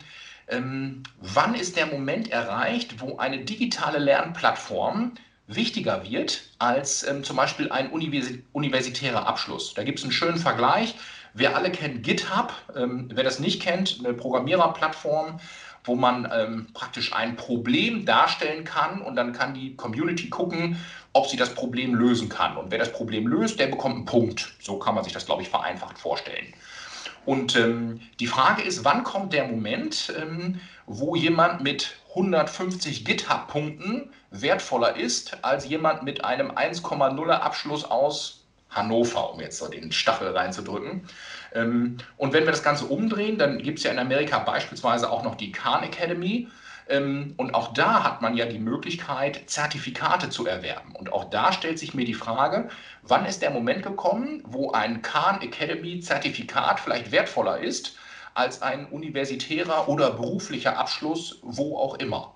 Speaker 4: wann ist der Moment erreicht, wo eine digitale Lernplattform wichtiger wird als zum Beispiel ein universi universitärer Abschluss? Da gibt es einen schönen Vergleich. Wir alle kennen GitHub. Wer das nicht kennt, eine Programmiererplattform, wo man ähm, praktisch ein Problem darstellen kann und dann kann die Community gucken, ob sie das Problem lösen kann. Und wer das Problem löst, der bekommt einen Punkt. So kann man sich das, glaube ich, vereinfacht vorstellen. Und ähm, die Frage ist, wann kommt der Moment, ähm, wo jemand mit 150 GitHub-Punkten wertvoller ist als jemand mit einem 1,0er Abschluss aus Hannover, um jetzt so den Stachel reinzudrücken. Ähm, und wenn wir das Ganze umdrehen, dann gibt es ja in Amerika beispielsweise auch noch die Khan Academy. Ähm, und auch da hat man ja die Möglichkeit, Zertifikate zu erwerben. Und auch da stellt sich mir die Frage, wann ist der Moment gekommen, wo ein Khan Academy Zertifikat vielleicht wertvoller ist als ein universitärer oder beruflicher Abschluss, wo auch immer.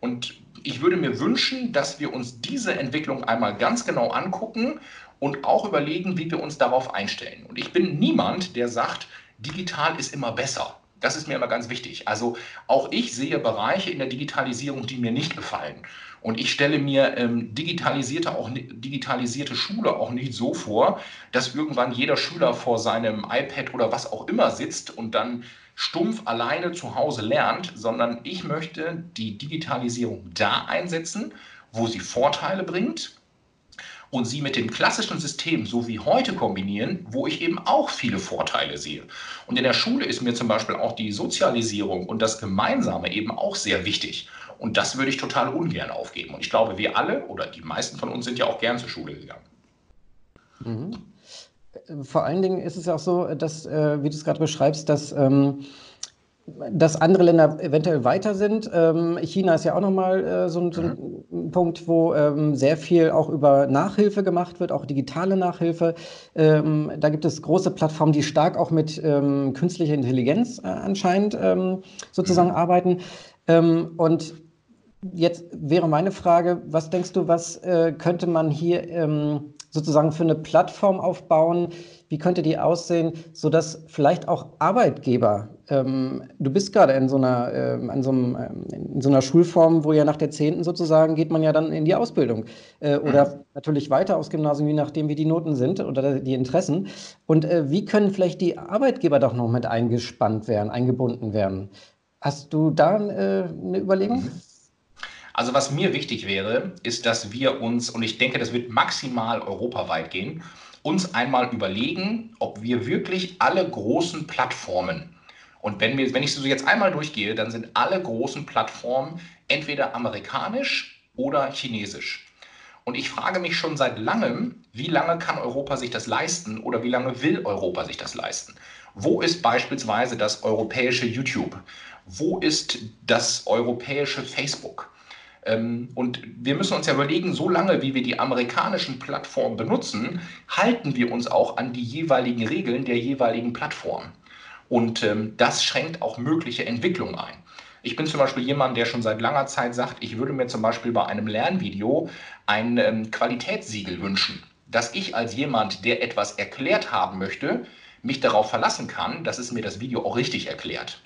Speaker 4: Und ich würde mir wünschen, dass wir uns diese Entwicklung einmal ganz genau angucken und auch überlegen, wie wir uns darauf einstellen. Und ich bin niemand, der sagt, digital ist immer besser. Das ist mir immer ganz wichtig. Also auch ich sehe Bereiche in der Digitalisierung, die mir nicht gefallen. Und ich stelle mir ähm, digitalisierte, auch, digitalisierte Schule auch nicht so vor, dass irgendwann jeder Schüler vor seinem iPad oder was auch immer sitzt und dann stumpf alleine zu Hause lernt, sondern ich möchte die Digitalisierung da einsetzen, wo sie Vorteile bringt und sie mit dem klassischen System so wie heute kombinieren, wo ich eben auch viele Vorteile sehe. Und in der Schule ist mir zum Beispiel auch die Sozialisierung und das Gemeinsame eben auch sehr wichtig. Und das würde ich total ungern aufgeben. Und ich glaube, wir alle oder die meisten von uns sind ja auch gern zur Schule gegangen.
Speaker 3: Mhm. Vor allen Dingen ist es ja auch so, dass, äh, wie du es gerade beschreibst, dass, ähm, dass andere Länder eventuell weiter sind. Ähm, China ist ja auch nochmal äh, so, so ein mhm. Punkt, wo ähm, sehr viel auch über Nachhilfe gemacht wird, auch digitale Nachhilfe. Ähm, da gibt es große Plattformen, die stark auch mit ähm, künstlicher Intelligenz äh, anscheinend ähm, sozusagen mhm. arbeiten. und Jetzt wäre meine Frage, was denkst du, was äh, könnte man hier ähm, sozusagen für eine Plattform aufbauen? Wie könnte die aussehen, sodass vielleicht auch Arbeitgeber, ähm, du bist gerade in so einer, äh, an so einem, ähm, in so einer Schulform, wo ja nach der Zehnten sozusagen geht man ja dann in die Ausbildung äh, oder mhm. natürlich weiter aus Gymnasium, je nachdem, wie die Noten sind oder die Interessen. Und äh, wie können vielleicht die Arbeitgeber doch noch mit eingespannt werden, eingebunden werden? Hast du da äh, eine Überlegung? Mhm.
Speaker 4: Also was mir wichtig wäre, ist, dass wir uns, und ich denke, das wird maximal europaweit gehen, uns einmal überlegen, ob wir wirklich alle großen Plattformen, und wenn, wir, wenn ich so jetzt einmal durchgehe, dann sind alle großen Plattformen entweder amerikanisch oder chinesisch. Und ich frage mich schon seit langem, wie lange kann Europa sich das leisten oder wie lange will Europa sich das leisten? Wo ist beispielsweise das europäische YouTube? Wo ist das europäische Facebook? Ähm, und wir müssen uns ja überlegen, so lange wie wir die amerikanischen Plattformen benutzen, halten wir uns auch an die jeweiligen Regeln der jeweiligen Plattform. Und ähm, das schränkt auch mögliche Entwicklungen ein. Ich bin zum Beispiel jemand, der schon seit langer Zeit sagt, ich würde mir zum Beispiel bei einem Lernvideo ein ähm, Qualitätssiegel wünschen, dass ich als jemand, der etwas erklärt haben möchte, mich darauf verlassen kann, dass es mir das Video auch richtig erklärt.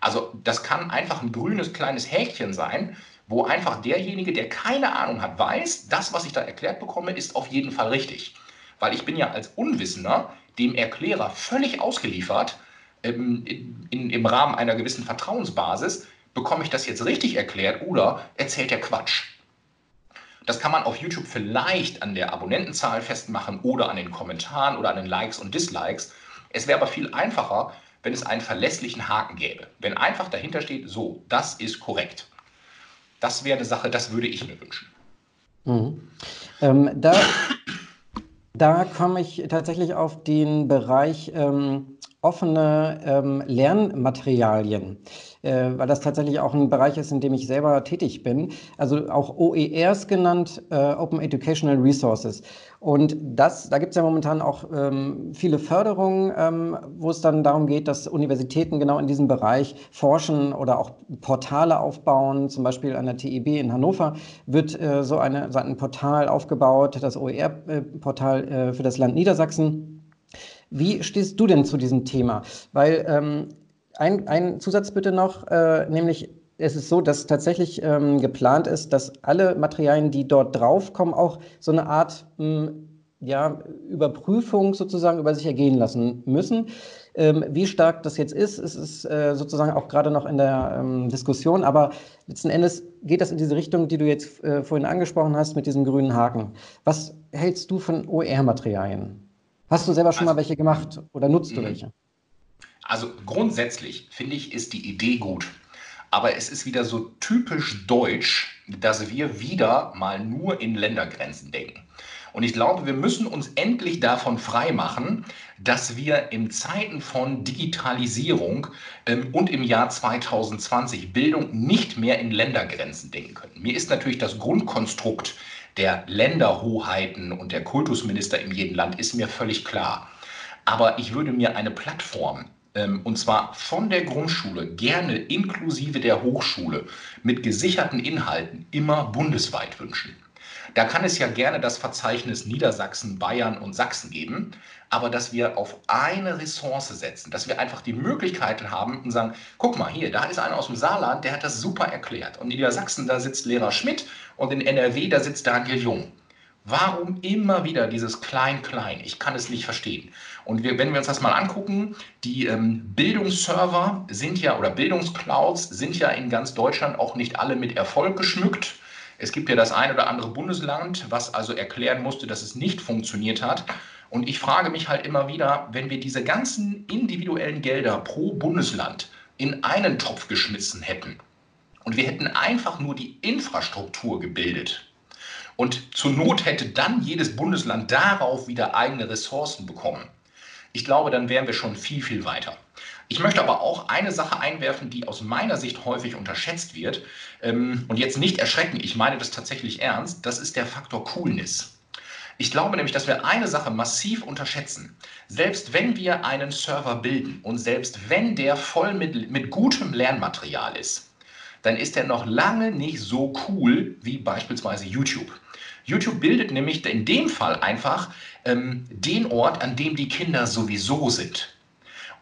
Speaker 4: Also das kann einfach ein grünes kleines Häkchen sein, wo einfach derjenige, der keine Ahnung hat, weiß, das, was ich da erklärt bekomme, ist auf jeden Fall richtig. Weil ich bin ja als Unwissender dem Erklärer völlig ausgeliefert, ähm, in, im Rahmen einer gewissen Vertrauensbasis, bekomme ich das jetzt richtig erklärt oder erzählt er Quatsch. Das kann man auf YouTube vielleicht an der Abonnentenzahl festmachen oder an den Kommentaren oder an den Likes und Dislikes. Es wäre aber viel einfacher, wenn es einen verlässlichen Haken gäbe. Wenn einfach dahinter steht, so, das ist korrekt. Das wäre eine Sache, das würde ich mir wünschen.
Speaker 3: Mhm. Ähm, da, da komme ich tatsächlich auf den Bereich ähm, offene ähm, Lernmaterialien äh, weil das tatsächlich auch ein Bereich ist, in dem ich selber tätig bin. Also auch OERs genannt, äh, Open Educational Resources. Und das, da gibt es ja momentan auch ähm, viele Förderungen, ähm, wo es dann darum geht, dass Universitäten genau in diesem Bereich forschen oder auch Portale aufbauen. Zum Beispiel an der TIB in Hannover wird äh, so, eine, so ein Portal aufgebaut, das OER-Portal äh, für das Land Niedersachsen. Wie stehst du denn zu diesem Thema? Weil ähm, ein, ein Zusatz bitte noch, äh, nämlich es ist so, dass tatsächlich ähm, geplant ist, dass alle Materialien, die dort draufkommen, auch so eine Art mh, hm, ja, Überprüfung sozusagen über sich ergehen lassen müssen. Ähm, wie stark das jetzt ist, ist, ist äh, sozusagen auch gerade noch in der ähm, Diskussion, aber letzten Endes geht das in diese Richtung, die du jetzt äh, vorhin angesprochen hast, mit diesem grünen Haken. Was hältst du von OER-Materialien? Hast du selber schon also, mal welche gemacht oder nutzt du mhm. welche?
Speaker 4: Also grundsätzlich finde ich, ist die Idee gut. Aber es ist wieder so typisch deutsch, dass wir wieder mal nur in Ländergrenzen denken. Und ich glaube, wir müssen uns endlich davon freimachen, dass wir in Zeiten von Digitalisierung ähm, und im Jahr 2020 Bildung nicht mehr in Ländergrenzen denken können. Mir ist natürlich das Grundkonstrukt der Länderhoheiten und der Kultusminister in jedem Land ist mir völlig klar. Aber ich würde mir eine Plattform ähm, und zwar von der Grundschule, gerne inklusive der Hochschule, mit gesicherten Inhalten immer bundesweit wünschen. Da kann es ja gerne das Verzeichnis Niedersachsen, Bayern und Sachsen geben, aber dass wir auf eine Ressource setzen, dass wir einfach die Möglichkeiten haben und sagen, guck mal hier, da ist einer aus dem Saarland, der hat das super erklärt. Und in Niedersachsen, da sitzt Lehrer Schmidt und in NRW, da sitzt Daniel Jung. Warum immer wieder dieses Klein-Klein? Ich kann es nicht verstehen. Und wir, wenn wir uns das mal angucken, die ähm, Bildungsserver sind ja oder Bildungsclouds sind ja in ganz Deutschland auch nicht alle mit Erfolg geschmückt. Es gibt ja das ein oder andere Bundesland, was also erklären musste, dass es nicht funktioniert hat. Und ich frage mich halt immer wieder, wenn wir diese ganzen individuellen Gelder pro Bundesland in einen Topf geschmissen hätten und wir hätten einfach nur die Infrastruktur gebildet, und zur Not hätte dann jedes Bundesland darauf wieder eigene Ressourcen bekommen. Ich glaube, dann wären wir schon viel, viel weiter. Ich möchte aber auch eine Sache einwerfen, die aus meiner Sicht häufig unterschätzt wird. Ähm, und jetzt nicht erschrecken, ich meine das tatsächlich ernst. Das ist der Faktor Coolness. Ich glaube nämlich, dass wir eine Sache massiv unterschätzen. Selbst wenn wir einen Server bilden und selbst wenn der voll mit, mit gutem Lernmaterial ist, dann ist er noch lange nicht so cool wie beispielsweise YouTube. YouTube bildet nämlich in dem Fall einfach ähm, den Ort, an dem die Kinder sowieso sind.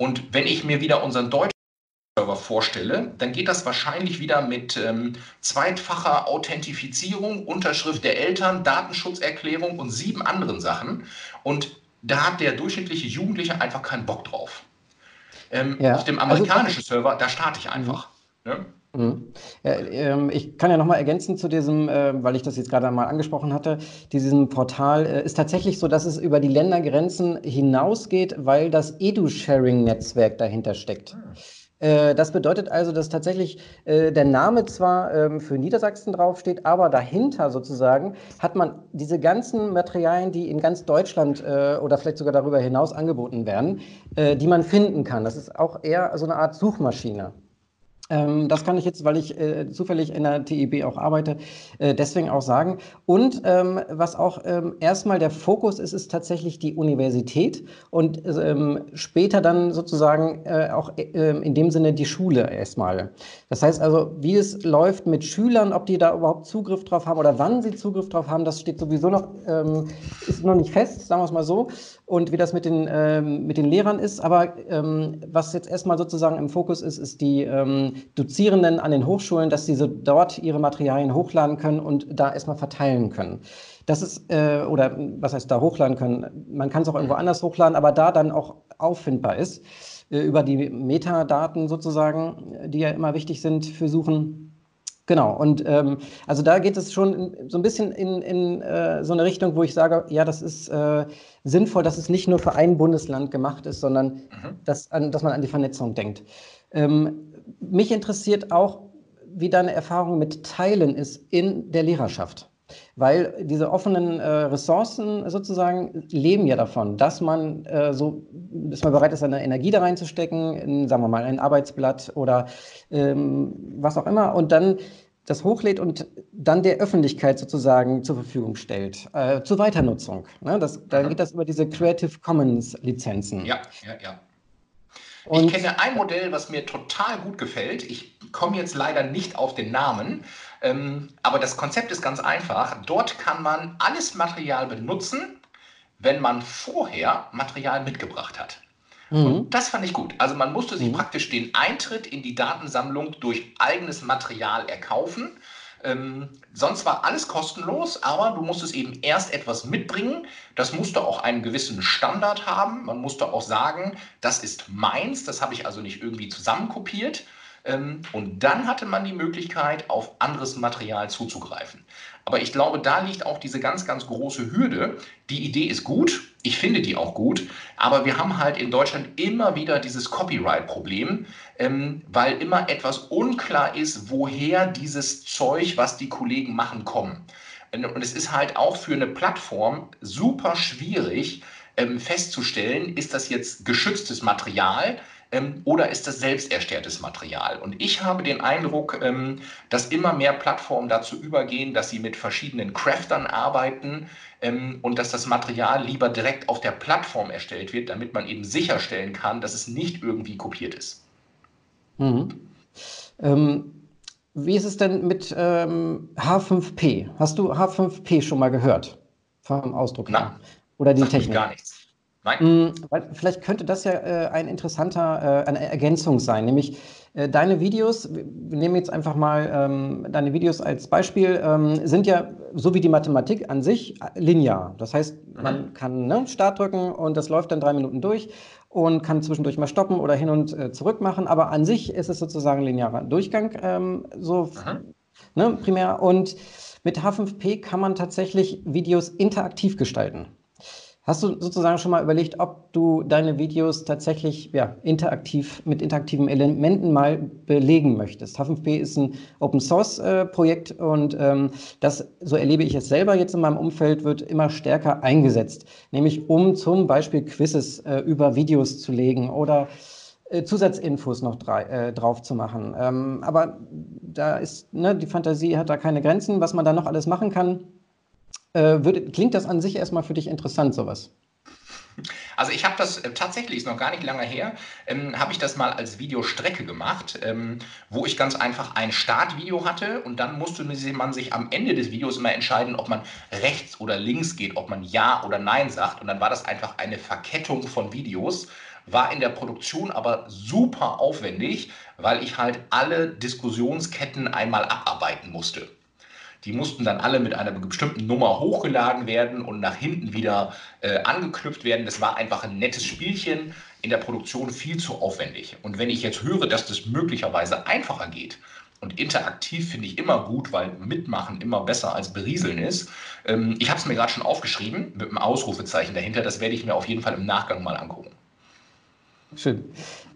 Speaker 4: Und wenn ich mir wieder unseren deutschen Server vorstelle, dann geht das wahrscheinlich wieder mit ähm, zweitfacher Authentifizierung, Unterschrift der Eltern, Datenschutzerklärung und sieben anderen Sachen. Und da hat der durchschnittliche Jugendliche einfach keinen Bock drauf. Ähm, ja. Auf dem also amerikanischen also, Server, da starte ich einfach. Ne?
Speaker 3: Mhm. Ähm, ich kann ja nochmal ergänzen zu diesem, äh, weil ich das jetzt gerade mal angesprochen hatte, diesem Portal äh, ist tatsächlich so, dass es über die Ländergrenzen hinausgeht, weil das Edu-Sharing-Netzwerk dahinter steckt. Äh, das bedeutet also, dass tatsächlich der Name zwar ähm, für Niedersachsen draufsteht, aber dahinter sozusagen hat man diese ganzen Materialien, die in ganz Deutschland oder vielleicht sogar darüber hinaus angeboten werden, die man finden kann. Das ist auch eher so eine Art Suchmaschine. Ähm, das kann ich jetzt, weil ich äh, zufällig in der TIB auch arbeite, äh, deswegen auch sagen. Und ähm, was auch ähm, erstmal der Fokus ist, ist tatsächlich die Universität und ähm, später dann sozusagen äh, auch äh, in dem Sinne die Schule erstmal. Das heißt also, wie es läuft mit Schülern, ob die da überhaupt Zugriff drauf haben oder wann sie Zugriff drauf haben, das steht sowieso noch, ähm, ist noch nicht fest, sagen wir es mal so. Und wie das mit den, ähm, mit den Lehrern ist. Aber was jetzt erstmal sozusagen im Fokus ist, ist die Dozierenden an den Hochschulen, dass sie so dort ihre Materialien hochladen können und da erstmal verteilen können. Das ist, äh, oder was heißt da hochladen können? Man kann es auch irgendwo anders hochladen, aber da dann auch auffindbar ist, äh, über die Metadaten sozusagen, die ja immer wichtig sind für Suchen. Genau, und ähm, also da geht es schon so ein bisschen in, in äh, so eine Richtung, wo ich sage, ja, das ist äh, sinnvoll, dass es nicht nur für ein Bundesland gemacht ist, sondern mhm. dass, an, dass man an die Vernetzung denkt. Ähm, mich interessiert auch, wie deine Erfahrung mit Teilen ist in der Lehrerschaft. Weil diese offenen äh, Ressourcen sozusagen leben ja davon, dass man äh, so, dass man bereit ist, seine Energie da reinzustecken, in, sagen wir mal, ein Arbeitsblatt oder ähm, was auch immer, und dann das hochlädt und dann der Öffentlichkeit sozusagen zur Verfügung stellt, äh, zur Weiternutzung. Ne? Das, da geht das über diese Creative Commons Lizenzen.
Speaker 4: Ja, ja, ja. Und ich kenne ein Modell, was mir total gut gefällt. Ich komme jetzt leider nicht auf den Namen, ähm, aber das Konzept ist ganz einfach. Dort kann man alles Material benutzen, wenn man vorher Material mitgebracht hat. Mhm. Und das fand ich gut. Also man musste sich mhm. praktisch den Eintritt in die Datensammlung durch eigenes Material erkaufen. Ähm, sonst war alles kostenlos, aber du musstest eben erst etwas mitbringen. Das musste auch einen gewissen Standard haben. Man musste auch sagen, das ist meins, das habe ich also nicht irgendwie zusammenkopiert. Ähm, und dann hatte man die Möglichkeit, auf anderes Material zuzugreifen. Aber ich glaube, da liegt auch diese ganz, ganz große Hürde. Die Idee ist gut, ich finde die auch gut, aber wir haben halt in Deutschland immer wieder dieses Copyright-Problem, ähm, weil immer etwas unklar ist, woher dieses Zeug, was die Kollegen machen, kommen. Und es ist halt auch für eine Plattform super schwierig ähm, festzustellen, ist das jetzt geschütztes Material, oder ist das selbst erstelltes Material? Und ich habe den Eindruck, ähm, dass immer mehr Plattformen dazu übergehen, dass sie mit verschiedenen Craftern arbeiten ähm, und dass das Material lieber direkt auf der Plattform erstellt wird, damit man eben sicherstellen kann, dass es nicht irgendwie kopiert ist.
Speaker 3: Mhm. Ähm, wie ist es denn mit ähm, H5P? Hast du H5P schon mal gehört? Vom Ausdruck
Speaker 4: her?
Speaker 3: Oder die Technik?
Speaker 4: Gar nichts.
Speaker 3: Nein. Mm, vielleicht könnte das ja äh, ein interessanter, äh, eine Ergänzung sein, nämlich äh, deine Videos, wir nehmen jetzt einfach mal ähm, deine Videos als Beispiel, ähm, sind ja so wie die Mathematik an sich linear. Das heißt, mhm. man kann ne, Start drücken und das läuft dann drei Minuten durch und kann zwischendurch mal stoppen oder hin und äh, zurück machen, aber an sich ist es sozusagen linearer Durchgang, ähm, so mhm. ne, primär. Und mit H5P kann man tatsächlich Videos interaktiv gestalten. Hast du sozusagen schon mal überlegt, ob du deine Videos tatsächlich ja, interaktiv mit interaktiven Elementen mal belegen möchtest? H5P ist ein Open Source äh, Projekt und ähm, das, so erlebe ich es selber jetzt in meinem Umfeld, wird immer stärker eingesetzt. Nämlich um zum Beispiel Quizzes äh, über Videos zu legen oder äh, Zusatzinfos noch drei, äh, drauf zu machen. Ähm, aber da ist, ne, die Fantasie hat da keine Grenzen, was man da noch alles machen kann. Äh, würde, klingt das an sich erstmal für dich interessant, sowas?
Speaker 4: Also ich habe das äh, tatsächlich, ist noch gar nicht lange her, ähm, habe ich das mal als Videostrecke gemacht, ähm, wo ich ganz einfach ein Startvideo hatte und dann musste man sich am Ende des Videos immer entscheiden, ob man rechts oder links geht, ob man Ja oder Nein sagt und dann war das einfach eine Verkettung von Videos, war in der Produktion aber super aufwendig, weil ich halt alle Diskussionsketten einmal abarbeiten musste. Die mussten dann alle mit einer bestimmten Nummer hochgeladen werden und nach hinten wieder äh, angeknüpft werden. Das war einfach ein nettes Spielchen, in der Produktion viel zu aufwendig. Und wenn ich jetzt höre, dass das möglicherweise einfacher geht, und interaktiv finde ich immer gut, weil mitmachen immer besser als berieseln ist. Ähm, ich habe es mir gerade schon aufgeschrieben mit einem Ausrufezeichen dahinter. Das werde ich mir auf jeden Fall im Nachgang mal angucken.
Speaker 3: Schön.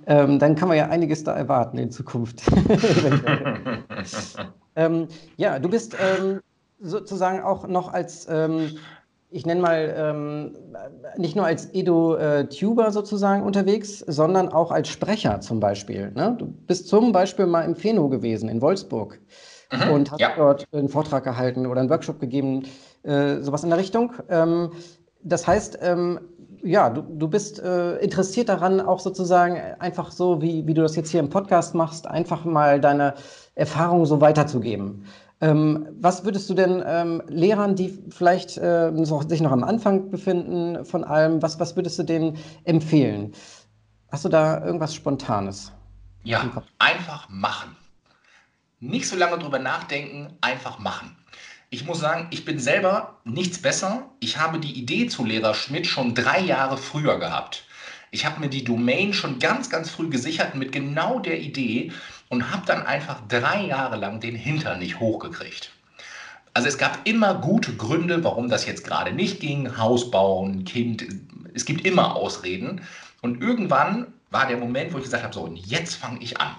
Speaker 3: Ähm, dann kann man ja einiges da erwarten in Zukunft. ähm, ja, du bist ähm, sozusagen auch noch als, ähm, ich nenne mal, ähm, nicht nur als Edo-Tuber sozusagen unterwegs, sondern auch als Sprecher zum Beispiel. Ne? Du bist zum Beispiel mal im Feno gewesen, in Wolfsburg. Mhm, und hast ja. dort einen Vortrag gehalten oder einen Workshop gegeben, äh, sowas in der Richtung. Ähm, das heißt, ja, du, du bist äh, interessiert daran, auch sozusagen einfach so, wie, wie du das jetzt hier im Podcast machst, einfach mal deine Erfahrungen so weiterzugeben. Ähm, was würdest du denn ähm, Lehrern, die vielleicht äh, sich noch am Anfang befinden von allem, was, was würdest du denen empfehlen? Hast du da irgendwas Spontanes?
Speaker 4: Ja, einfach machen. Nicht so lange drüber nachdenken, einfach machen. Ich muss sagen, ich bin selber nichts besser. Ich habe die Idee zu Lehrer Schmidt schon drei Jahre früher gehabt. Ich habe mir die Domain schon ganz, ganz früh gesichert mit genau der Idee und habe dann einfach drei Jahre lang den Hintern nicht hochgekriegt. Also es gab immer gute Gründe, warum das jetzt gerade nicht ging. Haus bauen, Kind, es gibt immer Ausreden. Und irgendwann war der Moment, wo ich gesagt habe, so, und jetzt fange ich an.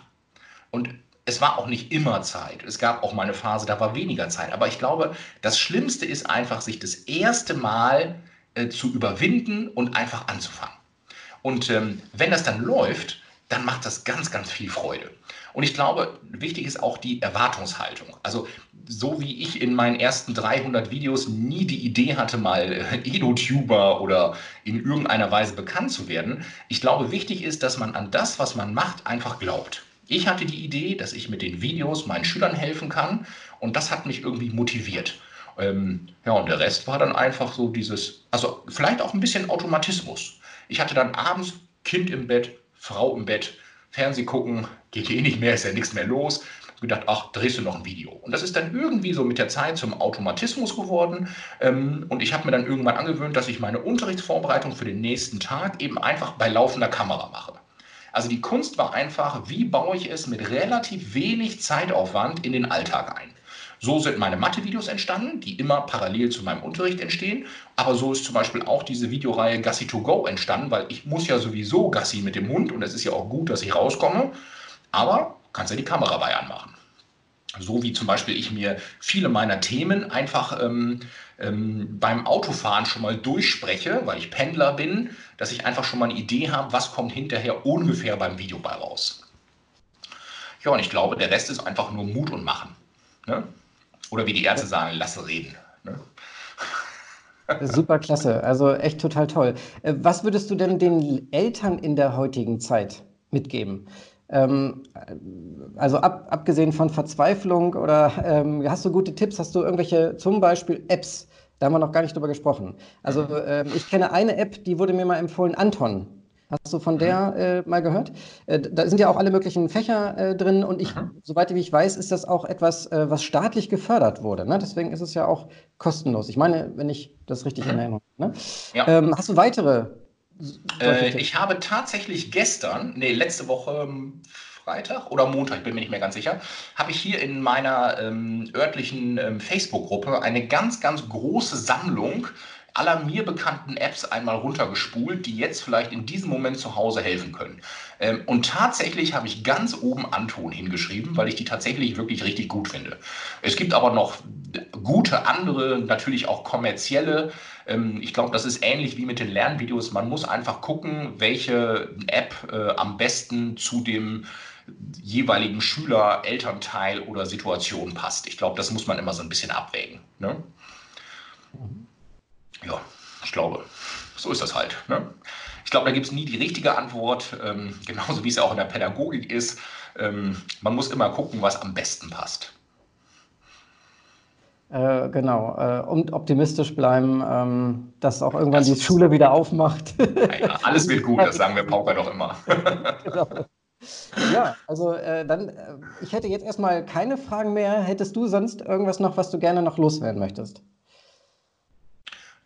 Speaker 4: Und es war auch nicht immer Zeit. Es gab auch mal eine Phase, da war weniger Zeit. Aber ich glaube, das Schlimmste ist einfach, sich das erste Mal äh, zu überwinden und einfach anzufangen. Und ähm, wenn das dann läuft, dann macht das ganz, ganz viel Freude. Und ich glaube, wichtig ist auch die Erwartungshaltung. Also so wie ich in meinen ersten 300 Videos nie die Idee hatte, mal äh, Edo-Tuber oder in irgendeiner Weise bekannt zu werden, ich glaube, wichtig ist, dass man an das, was man macht, einfach glaubt. Ich hatte die Idee, dass ich mit den Videos meinen Schülern helfen kann und das hat mich irgendwie motiviert. Ähm, ja, und der Rest war dann einfach so dieses, also vielleicht auch ein bisschen Automatismus. Ich hatte dann abends Kind im Bett, Frau im Bett, Fernseh gucken, geht eh nicht mehr, ist ja nichts mehr los. Ich gedacht, ach, drehst du noch ein Video. Und das ist dann irgendwie so mit der Zeit zum Automatismus geworden. Ähm, und ich habe mir dann irgendwann angewöhnt, dass ich meine Unterrichtsvorbereitung für den nächsten Tag eben einfach bei laufender Kamera mache. Also die Kunst war einfach, wie baue ich es mit relativ wenig Zeitaufwand in den Alltag ein. So sind meine Mathe-Videos entstanden, die immer parallel zu meinem Unterricht entstehen. Aber so ist zum Beispiel auch diese Videoreihe Gassi to Go entstanden, weil ich muss ja sowieso Gassi mit dem Hund und es ist ja auch gut, dass ich rauskomme. Aber kannst ja die Kamera bei anmachen. So wie zum Beispiel ich mir viele meiner Themen einfach ähm, ähm, beim Autofahren schon mal durchspreche, weil ich Pendler bin, dass ich einfach schon mal eine Idee habe, was kommt hinterher ungefähr beim Video bei raus. Ja, und ich glaube, der Rest ist einfach nur Mut und Machen. Ne? Oder wie die Ärzte sagen, lasse reden. Ne?
Speaker 3: Super klasse, also echt total toll. Äh, was würdest du denn den Eltern in der heutigen Zeit mitgeben? Ähm, also ab, abgesehen von Verzweiflung oder ähm, hast du gute Tipps? Hast du irgendwelche zum Beispiel Apps? Da haben wir noch gar nicht drüber gesprochen. Also ähm, ich kenne eine App, die wurde mir mal empfohlen, Anton. Hast du von mhm. der äh, mal gehört? Äh, da sind ja auch alle möglichen Fächer äh, drin und ich, mhm. soweit ich weiß, ist das auch etwas, äh, was staatlich gefördert wurde. Ne? Deswegen ist es ja auch kostenlos. Ich meine, wenn ich das richtig mhm. in Erinnerung habe. Ne? Ja. Ähm, hast du weitere?
Speaker 4: Äh, ich habe tatsächlich gestern, nee, letzte Woche ähm, Freitag oder Montag, ich bin mir nicht mehr ganz sicher, habe ich hier in meiner ähm, örtlichen ähm, Facebook-Gruppe eine ganz, ganz große Sammlung aller mir bekannten Apps einmal runtergespult, die jetzt vielleicht in diesem Moment zu Hause helfen können. Ähm, und tatsächlich habe ich ganz oben Anton hingeschrieben, weil ich die tatsächlich wirklich richtig gut finde. Es gibt aber noch gute andere, natürlich auch kommerzielle. Ähm, ich glaube, das ist ähnlich wie mit den Lernvideos. Man muss einfach gucken, welche App äh, am besten zu dem jeweiligen Schüler, Elternteil oder Situation passt. Ich glaube, das muss man immer so ein bisschen abwägen. Ne? Ja, ich glaube, so ist das halt. Ne? Ich glaube, da gibt es nie die richtige Antwort, ähm, genauso wie es ja auch in der Pädagogik ist. Ähm, man muss immer gucken, was am besten passt.
Speaker 3: Äh, genau, äh, und optimistisch bleiben, ähm, dass auch irgendwann das die Schule wieder aufmacht.
Speaker 4: Ja, alles wird gut, das sagen wir Pauker doch immer. genau.
Speaker 3: Ja, also äh, dann, äh, ich hätte jetzt erstmal keine Fragen mehr. Hättest du sonst irgendwas noch, was du gerne noch loswerden möchtest?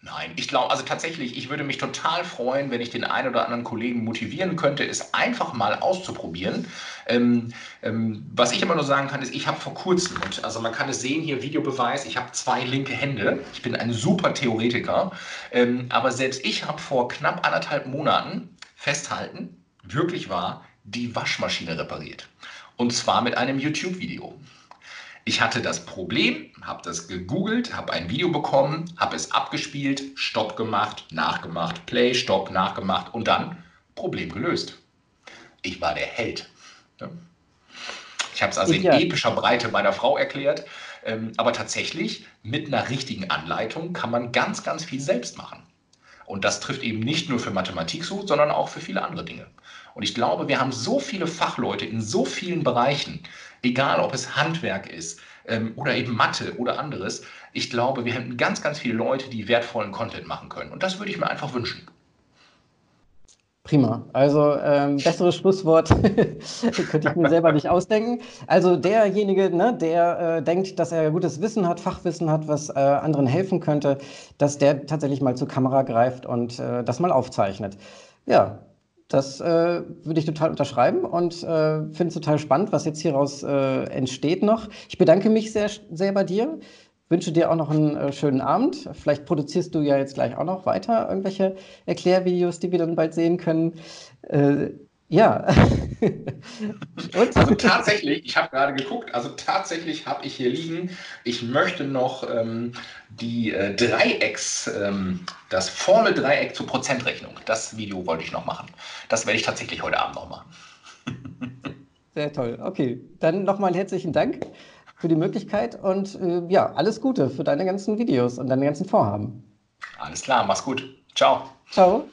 Speaker 4: Nein, ich glaube, also tatsächlich, ich würde mich total freuen, wenn ich den einen oder anderen Kollegen motivieren könnte, es einfach mal auszuprobieren. Ähm, ähm, was ich immer nur sagen kann, ist, ich habe vor kurzem, und also man kann es sehen hier, Videobeweis, ich habe zwei linke Hände. Ich bin ein super Theoretiker. Ähm, aber selbst ich habe vor knapp anderthalb Monaten festhalten, wirklich wahr, die Waschmaschine repariert. Und zwar mit einem YouTube-Video. Ich hatte das Problem, habe das gegoogelt, habe ein Video bekommen, habe es abgespielt, Stopp gemacht, nachgemacht, Play, Stopp, nachgemacht und dann Problem gelöst. Ich war der Held. Ich habe es also in ja. epischer Breite meiner Frau erklärt, ähm, aber tatsächlich mit einer richtigen Anleitung kann man ganz, ganz viel selbst machen. Und das trifft eben nicht nur für Mathematik so, sondern auch für viele andere Dinge. Und ich glaube, wir haben so viele Fachleute in so vielen Bereichen, egal ob es Handwerk ist ähm, oder eben Mathe oder anderes. Ich glaube, wir hätten ganz, ganz viele Leute, die wertvollen Content machen können. Und das würde ich mir einfach wünschen.
Speaker 3: Prima. Also ähm, besseres Schlusswort könnte ich mir selber nicht ausdenken. Also derjenige, ne, der äh, denkt, dass er gutes Wissen hat, Fachwissen hat, was äh, anderen helfen könnte, dass der tatsächlich mal zur Kamera greift und äh, das mal aufzeichnet. Ja, das äh, würde ich total unterschreiben und äh, finde es total spannend, was jetzt hieraus äh, entsteht noch. Ich bedanke mich sehr, sehr bei dir. Wünsche dir auch noch einen äh, schönen Abend. Vielleicht produzierst du ja jetzt gleich auch noch weiter irgendwelche Erklärvideos, die wir dann bald sehen können. Ja.
Speaker 4: also tatsächlich, ich habe gerade geguckt, also tatsächlich habe ich hier liegen, ich möchte noch ähm, die äh, Dreiecks, ähm, das Formeldreieck zur Prozentrechnung. Das Video wollte ich noch machen. Das werde ich tatsächlich heute Abend noch machen.
Speaker 3: Sehr toll. Okay, dann nochmal herzlichen Dank für die Möglichkeit und äh, ja, alles Gute für deine ganzen Videos und deine ganzen Vorhaben.
Speaker 4: Alles klar, mach's gut. Ciao.
Speaker 3: Ciao.